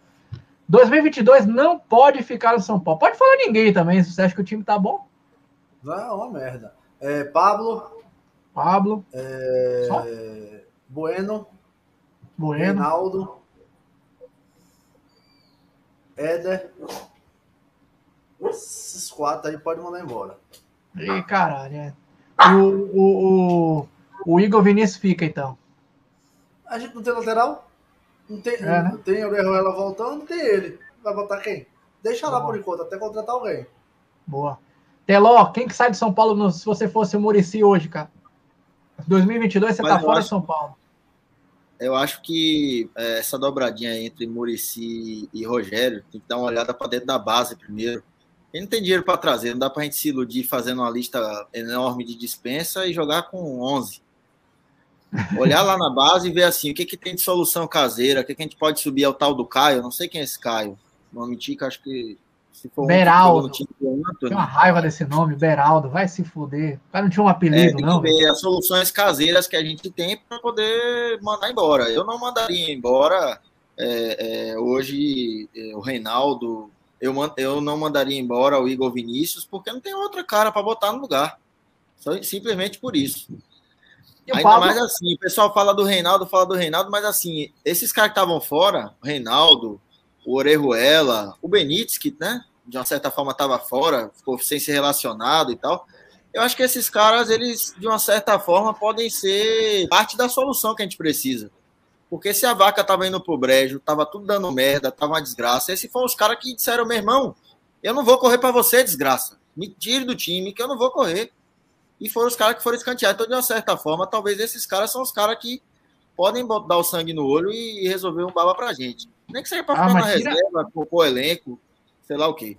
2022 não pode ficar no São Paulo. Pode falar ninguém também, se você acha que o time tá bom. Não, é uma merda. É, Pablo. Pablo. É, bueno. Bueno. Reinaldo. Éder. Esses quatro aí pode mandar embora. Ih, caralho. É. O, o, o, o Igor Vinícius fica, então. A gente não tem lateral? Não tem, É, né? não tem o Guerrero voltando, tem ele. Vai botar quem? Deixa lá Tá por enquanto, até contratar alguém. Boa. Teló, quem que sai de São Paulo no- se você fosse o Murici hoje, cara? 2022 você Mas tá fora acho- de São Paulo. Eu acho que é, essa dobradinha entre Murici e Rogério tem que dar uma olhada para dentro da base primeiro. Ele não tem dinheiro para trazer, não dá para a gente se iludir fazendo uma lista enorme de dispensa e jogar com 11. Olhar lá na base e ver assim, o que, que tem de solução caseira, o que, que a gente pode subir ao tal do Caio, não sei quem é esse Caio. Nome Tica, acho que se for um Beraldo. time Anthony, Tem uma raiva desse nome, Beraldo, vai se fuder. O cara não tinha um É, apelido, tem não. ver as soluções caseiras que a gente tem para poder mandar embora. Eu não mandaria embora é, é, hoje é, o Reinaldo. Eu, eu não mandaria embora o Igor Vinícius porque não tem outra cara para botar no lugar. Só, simplesmente por isso. E Ainda mais assim, o pessoal fala do Reinaldo, fala do Reinaldo, mas assim, esses caras que estavam fora, o Reinaldo, o Orejuela, o Benítez, que, né, de uma certa forma estava fora, ficou sem ser relacionado e tal. Eu acho que esses caras, eles, de uma certa forma, podem ser parte da solução que a gente precisa. Porque se a vaca tava indo pro brejo, tava tudo dando merda, tava uma desgraça, esses foram os caras que disseram, meu irmão, eu não vou correr para você, desgraça. Me tire do time, que eu não vou correr. E foram os caras que foram escanteados. Então, de uma certa forma, talvez esses caras são os caras que podem botar o sangue no olho e resolver um baba pra gente. Nem que seja pra Ah, ficar na tira- reserva, compor elenco, sei lá o quê.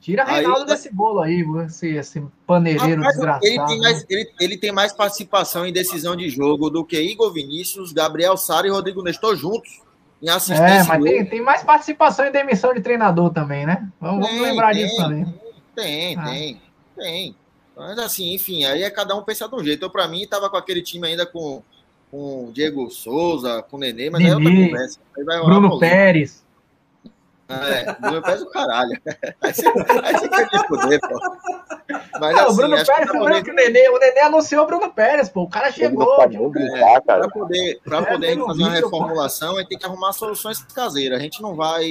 tira aí- Reinaldo desse bolo aí, esse, esse paneireiro Rapaz, desgraçado. ele, tem mais, ele, ele tem mais participação em decisão de jogo do que Igor Vinícius, Gabriel Sara e Rodrigo Nestor juntos em assistência. É, mas tem, tem mais participação em demissão de treinador também, né? Vamos, vamos Tem, lembrar tem. disso também. Tem, Ah. tem, tem. Mas assim, enfim, aí é cada um pensa de um jeito. Eu, pra mim, tava com aquele time ainda com, com Diego Souza, com Nenê, mas aí é outra conversa. Aí vai rolar Bruno. Pérez. É, Bruno Pérez é o caralho. Aí você, aí você quer me fuder, pô. Mas Não, assim, o Bruno Pérez, pra lembrando poder, que o Nenê, o Nenê anunciou o Bruno Pérez, pô. O cara chegou. tá tipo, cara. pra poder, pra É, poder fazer uma reformulação, a gente tem que arrumar soluções caseiras. A gente não vai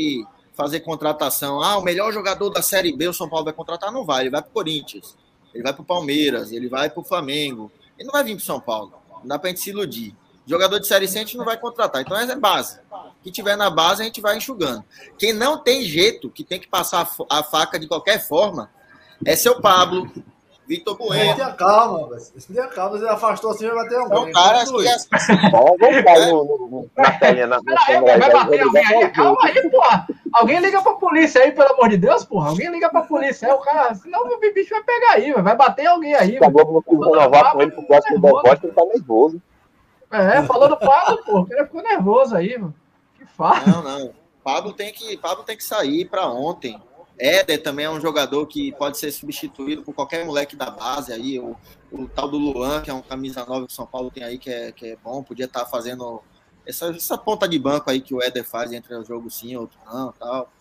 fazer contratação. Ah, o melhor jogador da Série B o São Paulo vai contratar? Não vai. Ele vai pro Corinthians, ele vai pro Palmeiras, ele vai pro Flamengo. Ele não vai vir pro São Paulo. Não dá pra gente se iludir. Jogador de Série C a gente não vai contratar. Então essa é base. Que tiver na base a gente vai enxugando. Quem não tem jeito, que tem que passar a faca de qualquer forma, é seu Pablo, Vitor Bueno. Tenha calma, velho. Tenha calma, você afastou assim, vai bater São alguém. caras que assim, cair no, no, na telinha, na, na aí, vai bater alguém aí? Calma aí, porra. Alguém liga pra polícia aí, pelo amor de Deus, porra. Alguém liga pra polícia aí, o cara. Senão o bicho vai pegar aí, velho. vai bater alguém aí. Globo não quis renovar com ele pro próximo deboche, ele tá nervoso. É, falou do Pablo, pô. O cara ficou nervoso aí, mano. Que fala. Não, não. Pablo tem que, Pablo tem que sair para ontem. Éder também é um jogador que pode ser substituído por qualquer moleque da base aí. O, o tal do Luan, que é um camisa nova que o São Paulo tem aí, que é, que é bom, podia estar fazendo essa, essa ponta de banco aí que o Éder faz entre o jogo sim, outro não, tal.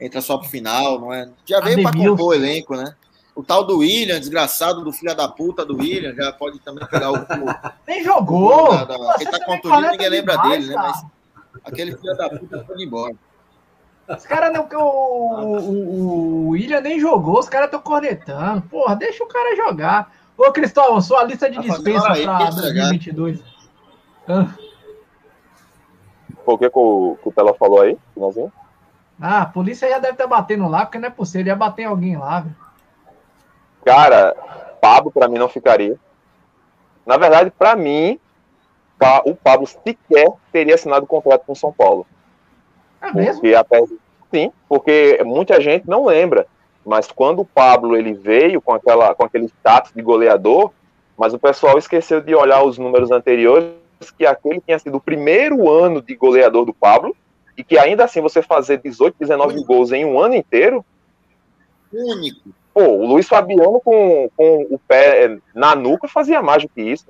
Entra só pro final, não é? Já veio para compor o elenco, né? O tal do William, desgraçado do filho da puta do William, já pode também pegar o, o Nem jogou. Da- da- Pô, quem tá contundido, ninguém lembra demais, dele, né? Mas aquele filho da puta foi embora. Os caras não. O, o, o William nem jogou, os caras estão cornetando. Porra, deixa o cara jogar. Ô, Cristóvão, sua lista de Tá dispensa já. 2022. Ah, Por que, que o, que o Tela falou aí? Finalzinho? Ah, a polícia já deve estar batendo lá, porque não é possível. Ia bater em alguém lá, velho. Cara, Pablo pra mim não ficaria. Na verdade, pra mim, o Pablo sequer teria assinado o contrato com o São Paulo. É mesmo? Porque apesar- sim, porque muita gente não lembra. Mas quando o Pablo ele veio com, aquela, com aquele status de goleador, mas o pessoal esqueceu de olhar os números anteriores, que aquele tinha sido o primeiro ano de goleador do Pablo, e que ainda assim você fazer 18, 19 gols em um ano inteiro, Único. Pô, o Luiz Fabiano com, com o pé na nuca fazia mais do que isso.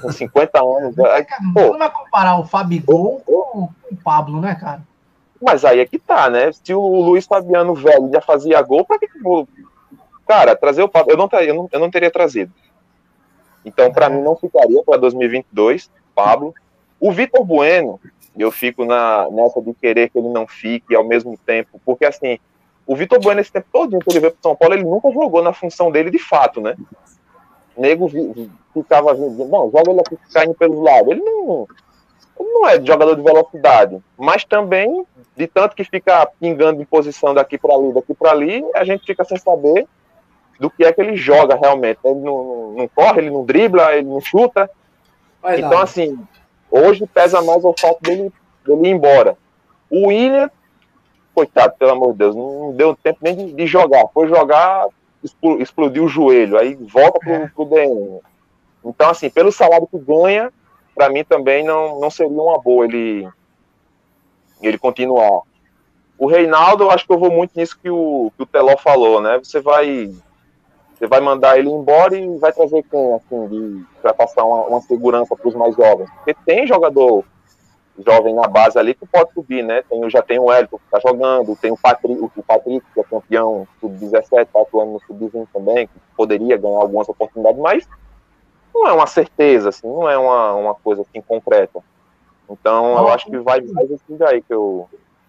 Com 50 anos. Cara, Pô. Não vai comparar o Fabigol com o Pablo, né, cara? Mas aí é que tá, né? Se o Luiz Fabiano velho já fazia gol, pra que que vou. Cara, trazer o Pablo. Eu não, eu não, eu não teria trazido. Então, para mim, não ficaria para 2022, Pablo. O Vitor Bueno, eu fico na, nessa de querer que ele não fique ao mesmo tempo, porque assim, o Vitor Bueno, esse tempo todo que ele veio para São Paulo, ele nunca jogou na função dele de fato, né? O nego ficava vindo, não, joga ele aqui caindo pelos lados. Ele não, não é jogador de velocidade, mas também, de tanto que fica pingando em posição daqui para ali, daqui para ali, a gente fica sem saber do que é que ele joga realmente. Ele não, não corre, ele não dribla, ele não chuta. Vai então, nada. assim, hoje pesa mais o fato dele, dele ir embora. O William, coitado, pelo amor de Deus, não deu tempo nem de, de jogar. Foi jogar, explodiu o joelho, aí volta pro, é. pro DM. Então, assim, pelo salário que ganha, para mim também não, não seria uma boa ele, ele continuar. O Reinaldo, eu acho que eu vou muito nisso que o, que o Teló falou, né? Você vai você vai mandar ele embora e vai trazer quem, assim, para passar uma, uma segurança para os mais jovens? Porque tem jogador jovem na base ali que pode subir, né? Tem, já tem o Elton que está jogando, tem o Patrick, o Patrick, que é campeão sub-17, está atuando no sub-20 também, que poderia ganhar algumas oportunidades, mas não é uma certeza, assim, não é uma, uma coisa assim concreta. Então, eu acho que vai mais assim daí que eu.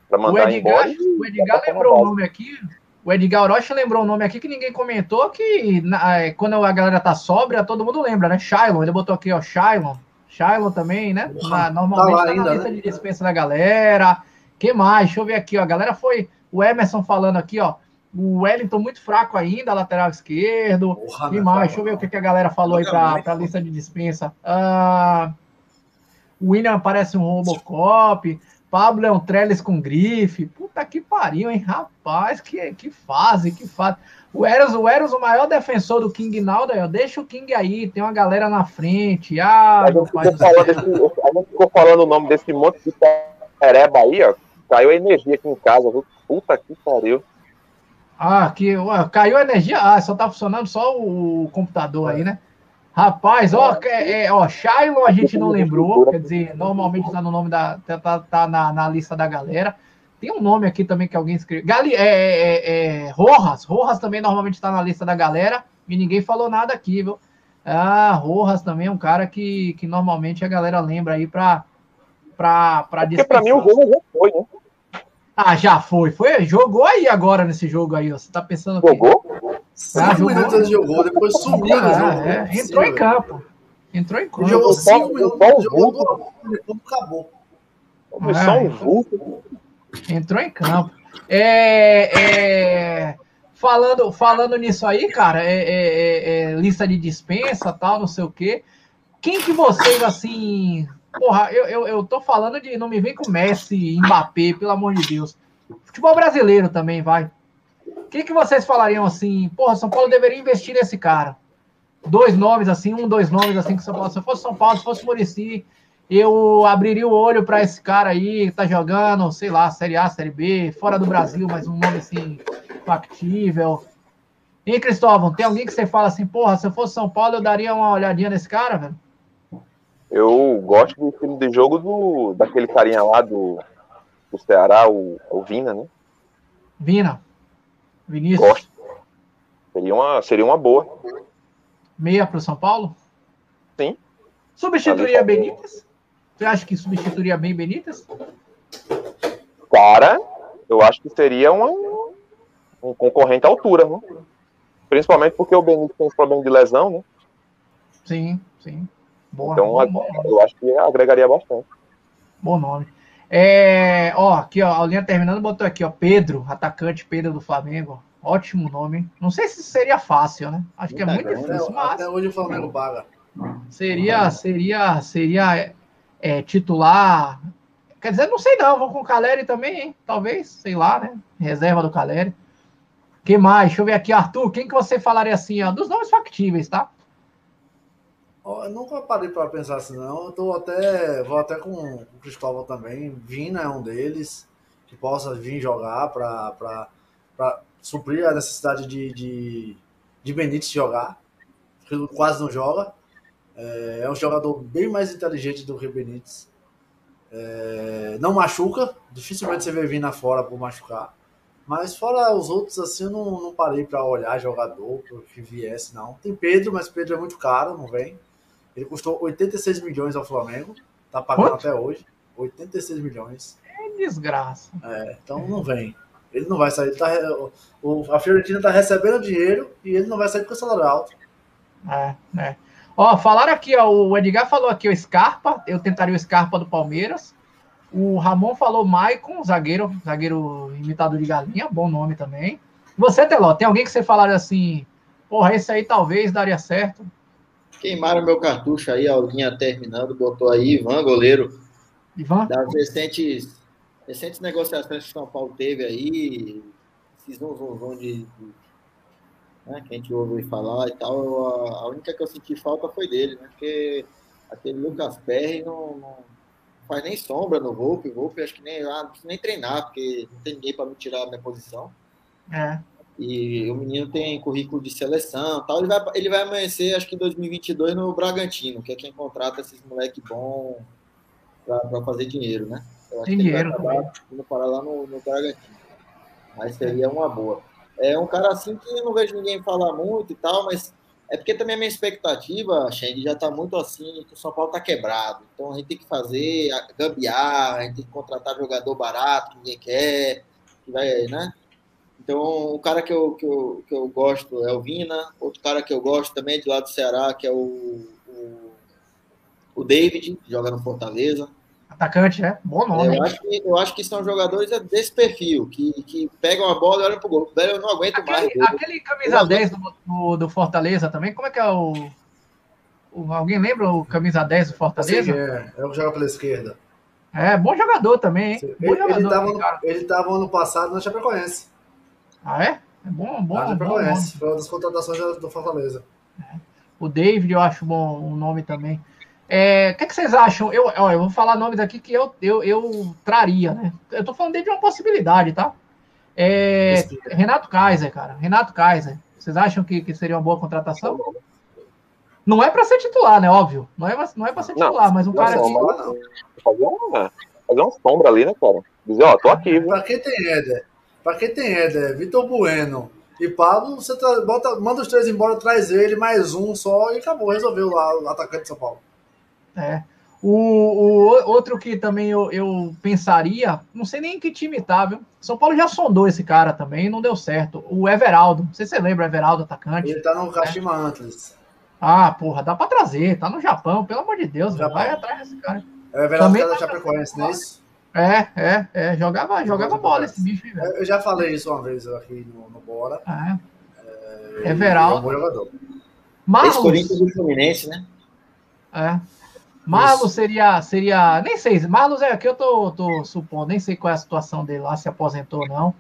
Pra mandar o Edgar, embora, o Edgar lembrou o nome aqui, o Edgar Orochi lembrou um nome aqui que ninguém comentou, que na, é, quando a galera tá sóbria, todo mundo lembra, né? Shylon, ele botou aqui, ó, Shylon. Shylon também, né? Na, normalmente tá, tá ainda, na lista né? de dispensa da galera. que mais? Deixa eu ver aqui, ó. A galera foi. O Emerson falando aqui, ó. O Wellington muito fraco ainda, lateral esquerdo. Porra, que mais? Deixa eu ver o que, que a galera falou aí para a lista de dispensa. Uh, o William parece um Robocop. Pablo é um Trellis com grife. Puta que pariu, hein? Rapaz, que, que fase, que fase. O Eros, o Eros, o maior defensor do King Naldo, deixa o King aí, tem uma galera na frente. Ah, gente ficou falando, desse, a gente ficou falando o nome desse monte de pereba aí, ó. Caiu a energia aqui em casa, viu? Puta que pariu. Ah, que, ué, caiu a energia. Ah, só tá funcionando só o computador aí, né? Rapaz, ó, é, é, ó, Shiloh a gente não lembrou, quer dizer, normalmente tá no nome da. tá, tá, tá na, na lista da galera. Tem um nome aqui também que alguém escreveu. Gali, é, é, é, Rojas. Rojas também normalmente está na lista da galera. E ninguém falou nada aqui, viu? Ah, Rojas também é um cara que, que normalmente a galera lembra aí para para para Porque para mim o Rojas já foi, né? Ah, já foi. Foi, jogou aí agora nesse jogo aí, ó. Você tá pensando Jogou? Cinco jogou, minutos jogou, depois sumiu ah, jogo. É, entrou em campo. Entrou em campo. Jogou cinco minutos, jogou, acabou. Só um vulto. Entrou em campo. É, é, falando, falando nisso aí, cara, é, é, é, é lista de dispensa, tal, não sei o quê. Quem que vocês, assim... Porra, eu, eu, eu tô falando de... Não me vem com Messi, Mbappé, pelo amor de Deus. Futebol brasileiro também, vai. O que, que vocês falariam assim? Porra, São Paulo deveria investir nesse cara. Dois nomes assim, um, dois nomes assim que São Paulo. Se fosse São Paulo, se fosse Murici, eu abriria o olho para esse cara aí que tá jogando, sei lá, Série A, Série B, fora do Brasil, mas um nome assim, factível. E Cristóvão, tem alguém que você fala assim, porra, se eu fosse São Paulo, eu daria uma olhadinha nesse cara, velho? Eu gosto do filme de jogo do, daquele carinha lá do, do Ceará, o, o Vina, né? Vina. Vinícius. Gosto. Seria uma, seria uma boa. Meia para o São Paulo? Sim. Substituiria Benítez? Você acha que substituiria bem Benítez? Cara, eu acho que seria um, um concorrente à altura, né? Principalmente porque o Benítez tem esse problema de lesão, né? Sim, sim. Boa, então, bom, eu acho que agregaria bastante. Bom nome. É, ó, aqui, ó, a linha terminando, botou aqui, ó, Pedro, atacante Pedro do Flamengo. Ótimo nome. Não sei se seria fácil, né? Acho que é muito difícil, mas. Até hoje o Flamengo paga. Seria, seria, seria é, titular. Quer dizer, não sei não, vou com o Caleri também, hein? Talvez, sei lá, né? Reserva do Caleri. que mais? Deixa eu ver aqui, Arthur. Quem que você falaria assim, ó? Dos nomes factíveis, tá? Eu nunca parei para pensar assim, não. Eu tô até, vou até com o Cristóvão também. Vina é um deles que possa vir jogar para suprir a necessidade de, de, de Benítez jogar. Que quase não joga. É, é um jogador bem mais inteligente do que Benítez. É, não machuca, dificilmente você vê Vina fora por machucar. Mas fora os outros, assim, eu não, não parei para olhar jogador que viesse, não. Tem Pedro, mas Pedro é muito caro, não vem. Ele custou 86 milhões ao Flamengo, tá pagando Quanto? até hoje. 86 milhões. É desgraça. É, então não vem. Ele não vai sair. Tá, o, a Fiorentina tá recebendo dinheiro e ele não vai sair porque o salário é alto. É, é. Ó, falaram aqui, ó, o Edgar falou aqui o Scarpa, eu tentaria o Scarpa do Palmeiras. O Ramon falou Maicon, zagueiro, zagueiro imitador de galinha, bom nome também. Você, Teló, tem alguém que você falaria assim, porra, esse aí talvez daria certo? Queimaram meu cartucho aí, a linha terminando, botou aí Ivan, goleiro. Ivan? Das recentes, recentes negociações que o São Paulo teve aí, esses zum de, de né, que a gente ouviu falar e tal, a, a, única que eu senti falta foi dele, né? Porque aquele Lucas Perry não, não faz nem sombra no Volpe, o Volpe acho que nem, ah, não precisa nem treinar, porque não tem ninguém para me tirar a minha posição. É. E o menino tem currículo de seleção tal. Ele vai, ele vai amanhecer, acho que em 2022, no Bragantino, que é quem contrata esses moleque bom para fazer dinheiro, né? Eu acho dinheiro que ele vai indo parar lá no, no Bragantino. Mas seria uma boa. É um cara assim que eu não vejo ninguém falar muito e tal, mas é porque também a minha expectativa, Xeng, já está muito assim, que o São Paulo está quebrado. Então a gente tem que fazer gambiar, a gente tem que contratar jogador barato que ninguém quer, que vai, né? Então, o cara que eu, que eu, que eu gosto é o Vina, outro cara que eu gosto também é de lá do Ceará, que é o, o, o David, que joga no Fortaleza. Atacante, né? Bom nome. Eu acho, que, eu acho que são jogadores desse perfil, que, que pegam a bola e olham pro gol. Eu não aguento aquele, mais. Aquele camisa 10 do, do, do, Fortaleza também, como é que é o, o. Alguém lembra o camisa 10 do Fortaleza? Sim, é, é o que joga pela esquerda. É, bom jogador também, hein? Bom ele, jogador, ele, tava no, ele tava ano passado na Chapecoense. Ah, é? É bom, bom. Ah, bom conhece. Foi uma das contratações do Fortaleza. É. O David, eu acho bom o nome também. É, o que, é que, vocês acham? Eu, ó, eu vou falar nomes aqui que eu, eu, eu traria, né? Eu tô falando de uma possibilidade, tá? É, Renato Kaiser, cara. Renato Kaiser. Vocês acham que, que seria uma boa contratação? Não é para ser titular, né? Óbvio. Não é, não é para ser titular, não, mas um cara não, que. Fazer uma, fazer uma sombra ali, né, cara? Dizer, ó, tô aqui. Viu? Pra quem tem Éder? Para quem tem Éder, Vitor Bueno e Pablo, você bota, manda os três embora, traz ele, mais um só e acabou, resolveu lá o atacante de São Paulo. É. O, o outro que também eu, eu, pensaria, não sei nem em que time tá, viu? São Paulo já sondou esse cara também, não deu certo. O Everaldo, não sei se você lembra, o Everaldo, atacante. Ele tá no Kashima é. Antlers. Ah, porra, dá pra trazer, tá no Japão, pelo amor de Deus, vai atrás desse cara. É o Everaldo que é da Chapecoense, não é isso? É, é, é. Jogava, jogava bola esse bicho aí, velho. Eu já falei isso uma vez aqui no, no Bora. É. É, Everaldo. É um bom jogador. Marlos. Corinthians do Fluminense, né? É. Marlos seria, seria. Nem sei. Marlos é aqui, eu tô, tô supondo, nem sei qual é a situação dele lá, se aposentou ou não.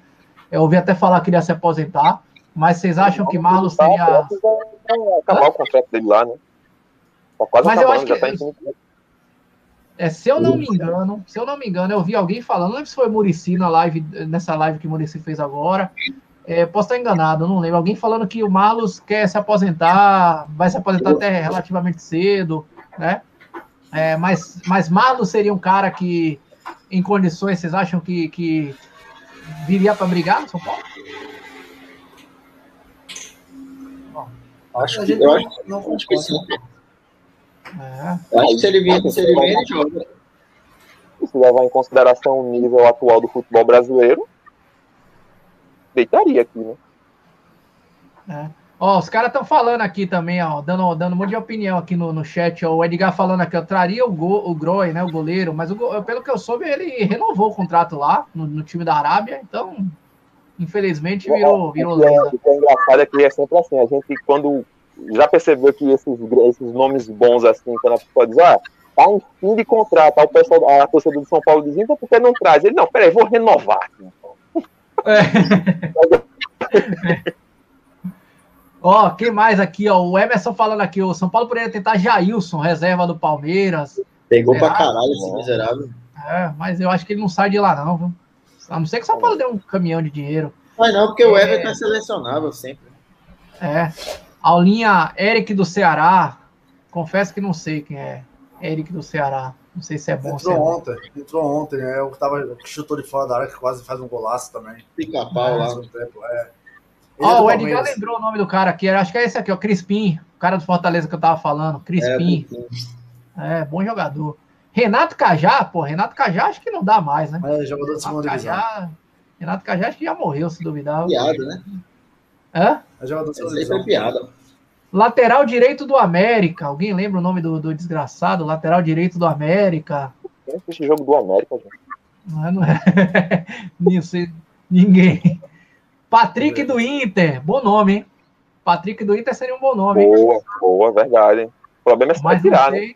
Eu ouvi até falar que ele ia se aposentar. Mas vocês acham que Marlos seria. Acabar o contrato dele lá, né? Tá quase mas acabando, já tá em é, se eu não me engano, se eu não me engano, eu vi alguém falando, não lembro se foi Murici na live, nessa live que o Murici fez agora. É, posso estar enganado, não lembro. Alguém falando que o Marlos quer se aposentar, vai se aposentar até relativamente cedo, né? É, mas, mas Marlos seria um cara que, em condições, vocês acham que, que viria para brigar no São Paulo? Bom, acho que, eu acho, não, acho que sim. É. Acho que se ele vier, se ele vier, ele joga. Se levar em consideração o nível atual do futebol brasileiro, deitaria aqui, né? É. Ó, os caras estão falando aqui também, ó, dando, dando um monte de opinião aqui no, no chat. Ó, o Edgar falando aqui, eu traria o, go, o Groi, né, o goleiro, mas o, pelo que eu soube, ele renovou o contrato lá no, no time da Arábia, então, infelizmente, virou, virou lenda. O que é engraçado é que é sempre assim, a gente, quando já percebeu que esses, esses nomes bons assim, quando a pessoa diz, ah, tá em fim de contrato, o pessoal, a torcida do São Paulo diz, então por que não traz? Ele, não, peraí, vou renovar. É. Ó, quem mais aqui, ó? O Emerson falando aqui, o São Paulo poderia tentar Jailson, reserva do Palmeiras. Pegou pra caralho esse miserável. É, mas eu acho que ele não sai de lá, não, viu? A não ser que o São Paulo dê um caminhão de dinheiro. Mas não, porque é... o Everton é selecionável sempre. É. Aulinha Eric do Ceará. Confesso que não sei quem é. Eric do Ceará. Não sei se é bom. Entrou se é ontem, entrou ontem, é o que tava, que chutou de fora da área, que quase faz um golaço também. Pica-pau lá. Um tempo, é. Ó, é do o Edgar Palmeiras. lembrou o nome do cara aqui, acho que é esse aqui, ó, Crispim, o cara do Fortaleza que eu tava falando, Crispim. É, bom jogador. Renato Cajá, pô, Renato Cajá acho que não dá mais, né? É, jogador de segunda divisão. Cajá, Renato Cajá acho que já morreu, se duvidar. Piada, né? Hã? É jogador divisão. piada. Lateral direito do América. Alguém lembra o nome do, do desgraçado? Lateral direito do América. Quem assiste jogo do América, gente? Não é, não é. Não sei, ninguém. Patrick do Inter. Bom nome, hein? Patrick do Inter seria um bom nome, hein? Boa, boa, verdade. hein? O problema é se Mas não tirar, né? sei,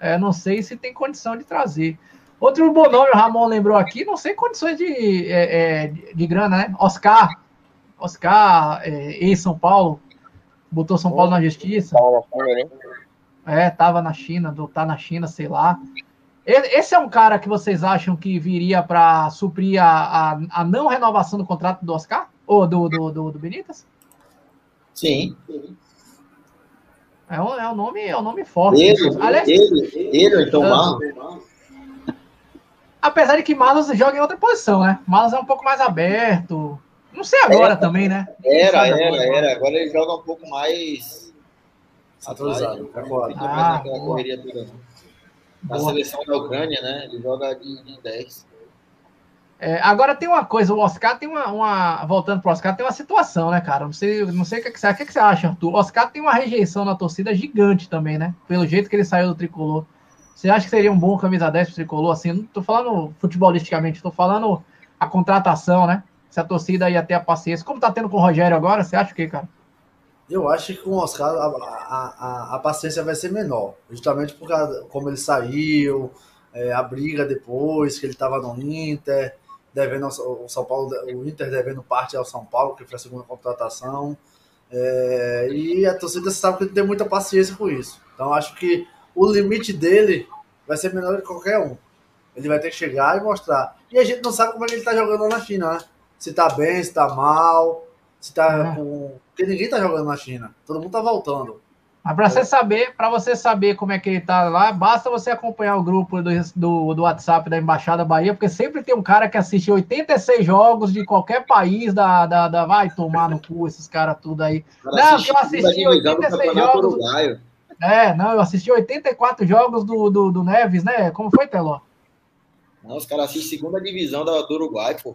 é, não sei se tem condição de trazer. Outro bom nome, o Ramon lembrou aqui, não sei condições de, é, é, de, de grana, né? Oscar. Oscar, é, ex-São Paulo. Botou São Paulo na justiça. Né? É, tava na China, do, tá na China, sei lá. Esse é um cara que vocês acham que viria para suprir a, a, a não renovação do contrato do Oscar? Ou do, do, do, do Benítez? Sim. É um, é um nome, é um nome forte. Ele, Aliás, ele, ele então. Marlon. apesar de que Marlos joga em outra posição, né? Marlos é um pouco mais aberto. Não sei agora É. também, né? Era, era, agora. era. Agora ele joga um pouco mais. Recuado. Não fica Ah, boa. correria toda. Na Boa. seleção da Ucrânia, né? Ele joga de, de 10. É, agora tem uma coisa, o Oscar tem uma, uma- Voltando pro Oscar, tem uma situação, né, cara? Não sei, não sei o que, que, você, o que, que você acha, Arthur. O Oscar tem uma rejeição na torcida gigante também, né? Pelo jeito que ele saiu do tricolor. Você acha que seria um bom camisa 10 pro tricolor? Assim, não tô falando futebolisticamente, tô falando a contratação, né? Se a torcida ia ter a paciência. Como tá tendo com o Rogério agora, você acha o quê, cara? Eu acho que com o Oscar a, a, a, paciência vai ser menor. Justamente por causa como ele saiu, é, a briga depois, que ele estava no Inter, devendo ao, o São Paulo, o Inter devendo parte ao São Paulo, que foi a segunda contratação. É, e a torcida sabe que ele tem muita paciência com isso. Então acho que o limite dele vai ser menor que qualquer um. Ele vai ter que chegar e mostrar. E a gente não sabe como é que ele tá jogando lá na China, né? Se tá bem, se tá mal, se tá É. com. Porque ninguém tá jogando na China. Todo mundo tá voltando. Mas para você saber, para você saber como é que ele tá lá, basta você acompanhar o grupo do, do, do WhatsApp da Embaixada Bahia, porque sempre tem um cara que assiste 86 jogos de qualquer país da, da, da- vai tomar no cu esses caras tudo aí. Não, que eu assisti a divisão do 86 Campeonato jogos. Uruguaio. É, não, eu assisti 84 jogos do, do, do Neves, né? Como foi, Teló? Não, os caras assistem segunda divisão da- do Uruguai, pô.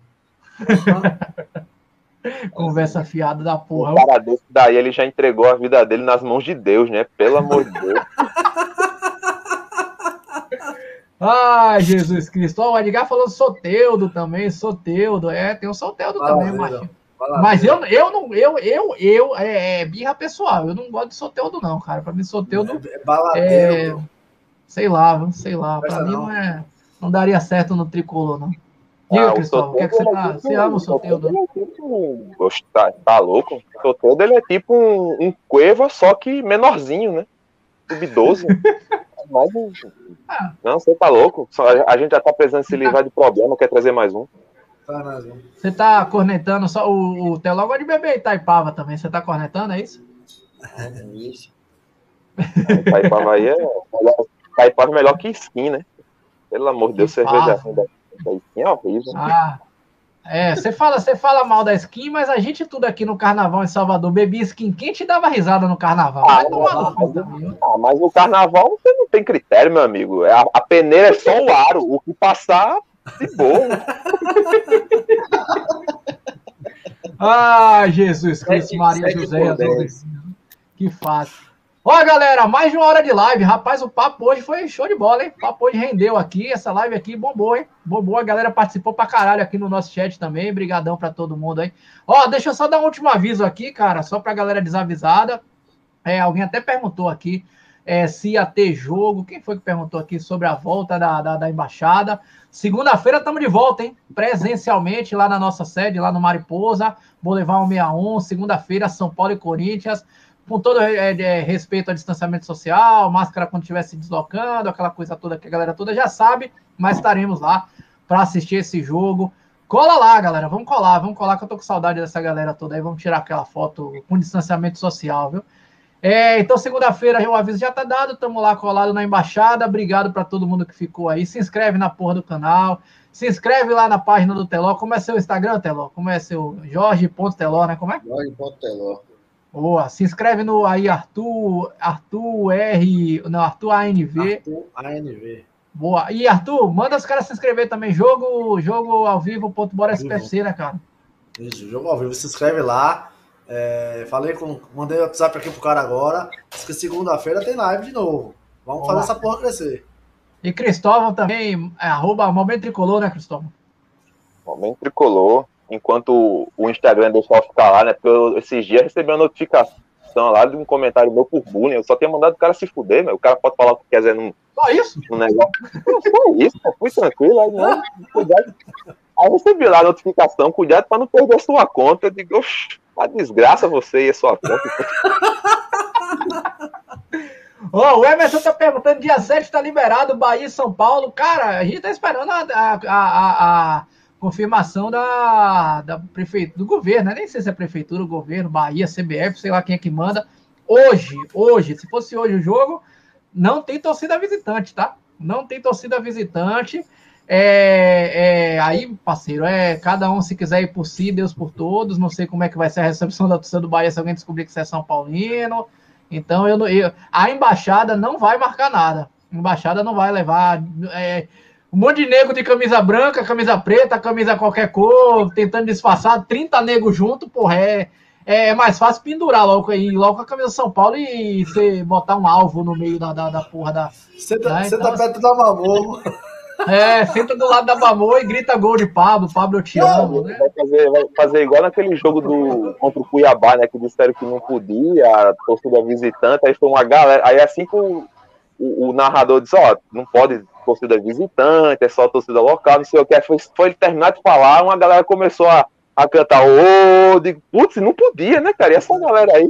Conversa fiada da porra. Um cara desse daí, ele já entregou a vida dele nas mãos de Deus, né? Pelo amor de Deus. Ai, Jesus Cristo. Ó, o Edgar falou Soteudo também, Soteudo. É, tem o Soteudo Fala, também, Mas Zé. eu, eu não, eu, eu, eu, é, é birra pessoal. Eu não gosto de Soteudo, não, cara. Pra mim, Soteudo, É baladeiro. é, sei lá, sei lá. Pra mim não. não é, não daria certo no tricolor, não. Diga, Ah, o Cristóvão, o que, é que você tá? é Você tipo- ama o Soteudo? ele é tipo- tá, tá louco? O Soteldo, ele é tipo um, um Cueva, só que menorzinho, né? Sub-12. Mas, um- Ah. não, você tá louco. A gente já tá precisando se livrar de problema, quer trazer mais um. Tá, né? Você tá cornetando só o, o Teló gosta de beber Itaipava também. Você tá cornetando, é isso? É isso. Taipava aí é melhor, Taipava é melhor que skin, né? Pelo amor de Deus, cerveja skin é horrível. Ah, é, você fala, você fala mal da skin, mas a gente tudo aqui no carnaval em Salvador bebia skin quente e dava risada no carnaval. Ah, no cu também. Ah, mas no carnaval você não tem critério, meu amigo. É A, a peneira é só o aro. O que passar, de boa. Ah, Jesus Cristo, Sete- Maria sete José. dez. Que fácil. Ó, galera, mais de uma hora de live. Rapaz, o papo hoje foi show de bola, hein? O papo hoje rendeu aqui. Essa live aqui bombou, hein? Bombou. A galera participou pra caralho aqui no nosso chat também. Brigadão pra todo mundo aí. Ó, deixa eu só dar um último aviso aqui, cara, só pra galera desavisada. É, alguém até perguntou aqui é, se ia ter jogo. Quem foi que perguntou aqui sobre a volta da, da, da embaixada? Segunda-feira estamos de volta, hein? Presencialmente lá na nossa sede, lá no Mariposa, Boulevard 161. Segunda-feira, São Paulo e Corinthians. Com todo é, é, respeito ao distanciamento social, máscara quando estiver se deslocando, aquela coisa toda que a galera toda já sabe, mas estaremos lá para assistir esse jogo. Cola lá, galera. Vamos colar, vamos colar, que eu tô com saudade dessa galera toda aí. Vamos tirar aquela foto com distanciamento social, viu? É, então, segunda-feira, o aviso já tá dado. Estamos lá colado na embaixada. Obrigado para todo mundo que ficou aí. Se inscreve na porra do canal. Se inscreve lá na página do Teló. Como é seu Instagram, Teló? Como é seu Jorge.teló, né? Como é? Jorge.teló. Boa. Se inscreve no aí, Arthur, Arthur R. Não, Arthur ANV. Arthur ANV. Boa. E Arthur, manda os caras se inscrever também. Jogo, jogo ao vivo.bora SPC, né, cara? Isso, jogo ao vivo. Se inscreve lá. É, falei com. Mandei o WhatsApp aqui pro cara agora. Diz que segunda-feira tem live de novo. Vamos fazer essa porra crescer. E Cristóvão também, é, arroba Momento Tricolor, né, Cristóvão? Momento Tricolor. Enquanto o Instagram deixou ficar lá, né? Porque eu, esses dias recebi uma notificação lá de um comentário meu por bullying. Eu só tenho mandado o cara se fuder, meu. O cara pode falar o que quiser num, só isso? num negócio. Só isso, pô. Fui tranquilo. Aí, não, cuidado. Aí eu recebi lá a notificação, cuidado para não perder a sua conta. Eu digo, oxe, uma desgraça você e a sua conta. oh, o Emerson tá perguntando, dia 7 tá liberado, Bahia e São Paulo. Cara, a gente tá esperando a, a, a, a confirmação da, da prefeitura, do governo, né? Nem sei se é prefeitura, governo, Bahia, CBF, sei lá quem é que manda. Hoje, hoje, se fosse hoje o jogo, não tem torcida visitante, tá? Não tem torcida visitante. É, é, aí, parceiro, é cada um se quiser ir por si, Deus por todos. Não sei como é que vai ser a recepção da torcida do Bahia se alguém descobrir que você é São Paulino. Então, eu, eu a embaixada não vai marcar nada. A embaixada não vai levar é, um monte de nego de camisa branca, camisa preta, camisa qualquer cor, tentando disfarçar, 30 negros junto, porra, é, é mais fácil pendurar logo aí, logo com a camisa São Paulo e você botar um alvo no meio da, da, da porra da. Você tá, né? então, tá perto da mamor. É, senta do lado da Mamô e grita gol de Pablo, Pablo eu te amo, né? Vai fazer, vai fazer igual naquele jogo do, contra o Cuiabá, né? Que disseram que não podia, a torcida visitante, aí foi uma galera. Aí assim que o, o, o narrador disse, ó, não pode torcida visitante, é só torcida local, não sei o que. Foi, foi terminar de falar, uma galera começou a, a cantar, ô, digo, putz, não podia, né, cara? E essa galera aí.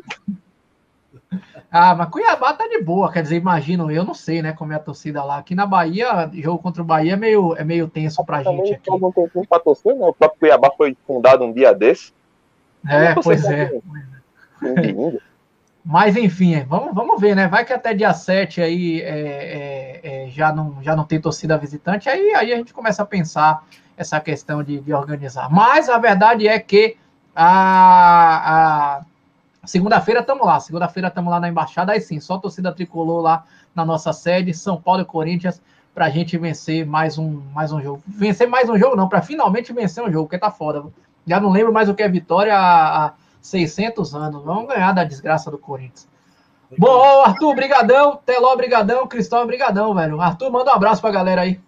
Ah, mas Cuiabá tá de boa, quer dizer, imagino, eu não sei, né, como é a torcida lá. Aqui na Bahia, jogo contra o Bahia é meio, é meio tenso pra Também gente aqui. Não tem tempo pra torcer, né? O próprio Cuiabá foi fundado um dia desse. É, pois é. Mas enfim, é, vamos, vamos ver, né? Vai que até dia 7 aí é, é, é, já, não, já não tem torcida visitante, aí, aí a gente começa a pensar essa questão de, de organizar. Mas a verdade é que a, a Segunda-feira estamos lá. Segunda-feira estamos lá na embaixada. Aí sim, só torcida tricolor lá na nossa sede, São Paulo e Corinthians, para a gente vencer mais um, mais um jogo. Vencer mais um jogo, não, para finalmente vencer um jogo, porque tá foda. Já não lembro mais o que é vitória há, há 600 anos. Vamos ganhar da desgraça do Corinthians. Bom, Arthur, brigadão. Teló, brigadão. Cristóvão, brigadão, velho. Arthur, manda um abraço pra galera aí.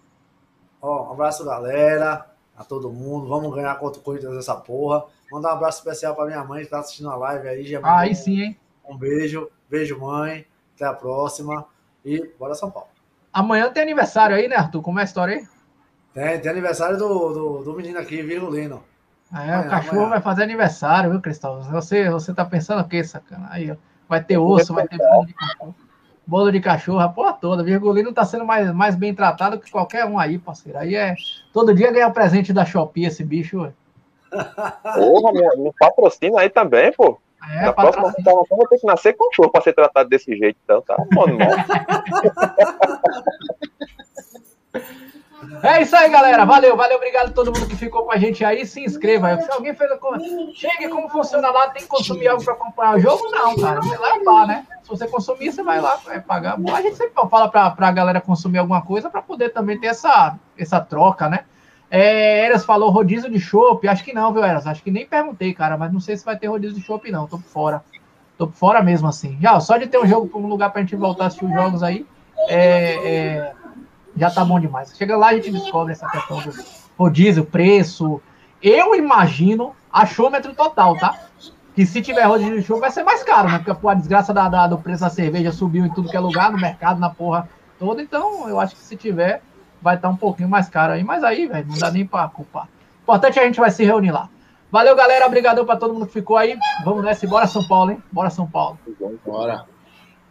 Ó, um abraço, galera. A todo mundo. Vamos ganhar contra o Corinthians essa porra. Mandar um abraço especial para minha mãe que está assistindo a live aí. Já aí sim, hein? Um beijo. Beijo, mãe. Até a próxima. E bora São Paulo. Amanhã tem aniversário aí, né, Arthur? Como é a história aí? Tem, tem aniversário do, do, do menino aqui, Virgulino. Ah, é, amanhã, o cachorro amanhã. vai fazer aniversário, viu, Cristóvão? Você, você tá pensando o quê, sacana? Aí, ó. Vai ter osso, vai ter bolo de cachorro. Bolo de cachorro, a porra toda. Virgulino tá sendo mais, mais bem tratado que qualquer um aí, parceiro. Aí é. Todo dia ganha presente da Shopee esse bicho, ué. Porra, me, me patrocina aí também, pô. É, Na próxima restauração vou ter que nascer com cachorro pra ser tratado desse jeito, então, tá? Mano, É isso aí, galera. Valeu, valeu, obrigado a todo mundo que ficou com a gente aí. Se inscreva. Se alguém fez a Chegue como funciona lá, tem que consumir algo para acompanhar o jogo? Não, cara. Você lá é né? Se você consumir, você vai lá, vai pagar. Bom, a gente sempre fala para a galera consumir alguma coisa para poder também ter essa, essa troca, né? É, Eras falou rodízio de chopp. Acho que não, viu, Eras? Acho que nem perguntei, cara, mas não sei se vai ter rodízio de chopp, não. Tô fora. Tô fora mesmo, assim. Já, só de ter um jogo, um lugar pra gente voltar a assistir os jogos aí, é, é, já tá bom demais. Chega lá, a gente descobre essa questão do rodízio, preço. Eu imagino achômetro total, tá? Que se tiver rodízio de chopp vai ser mais caro, né? Porque pô, a desgraça da, da, do preço da cerveja subiu em tudo que é lugar, no mercado, na porra toda. Então, eu acho que se tiver vai estar tá um pouquinho mais caro aí, mas aí, velho, não dá nem para culpar. Importante é a gente vai se reunir lá. Valeu, galera. Obrigadão para todo mundo que ficou aí. Vamos nessa. Bora São Paulo, hein? Bora São Paulo. Bora.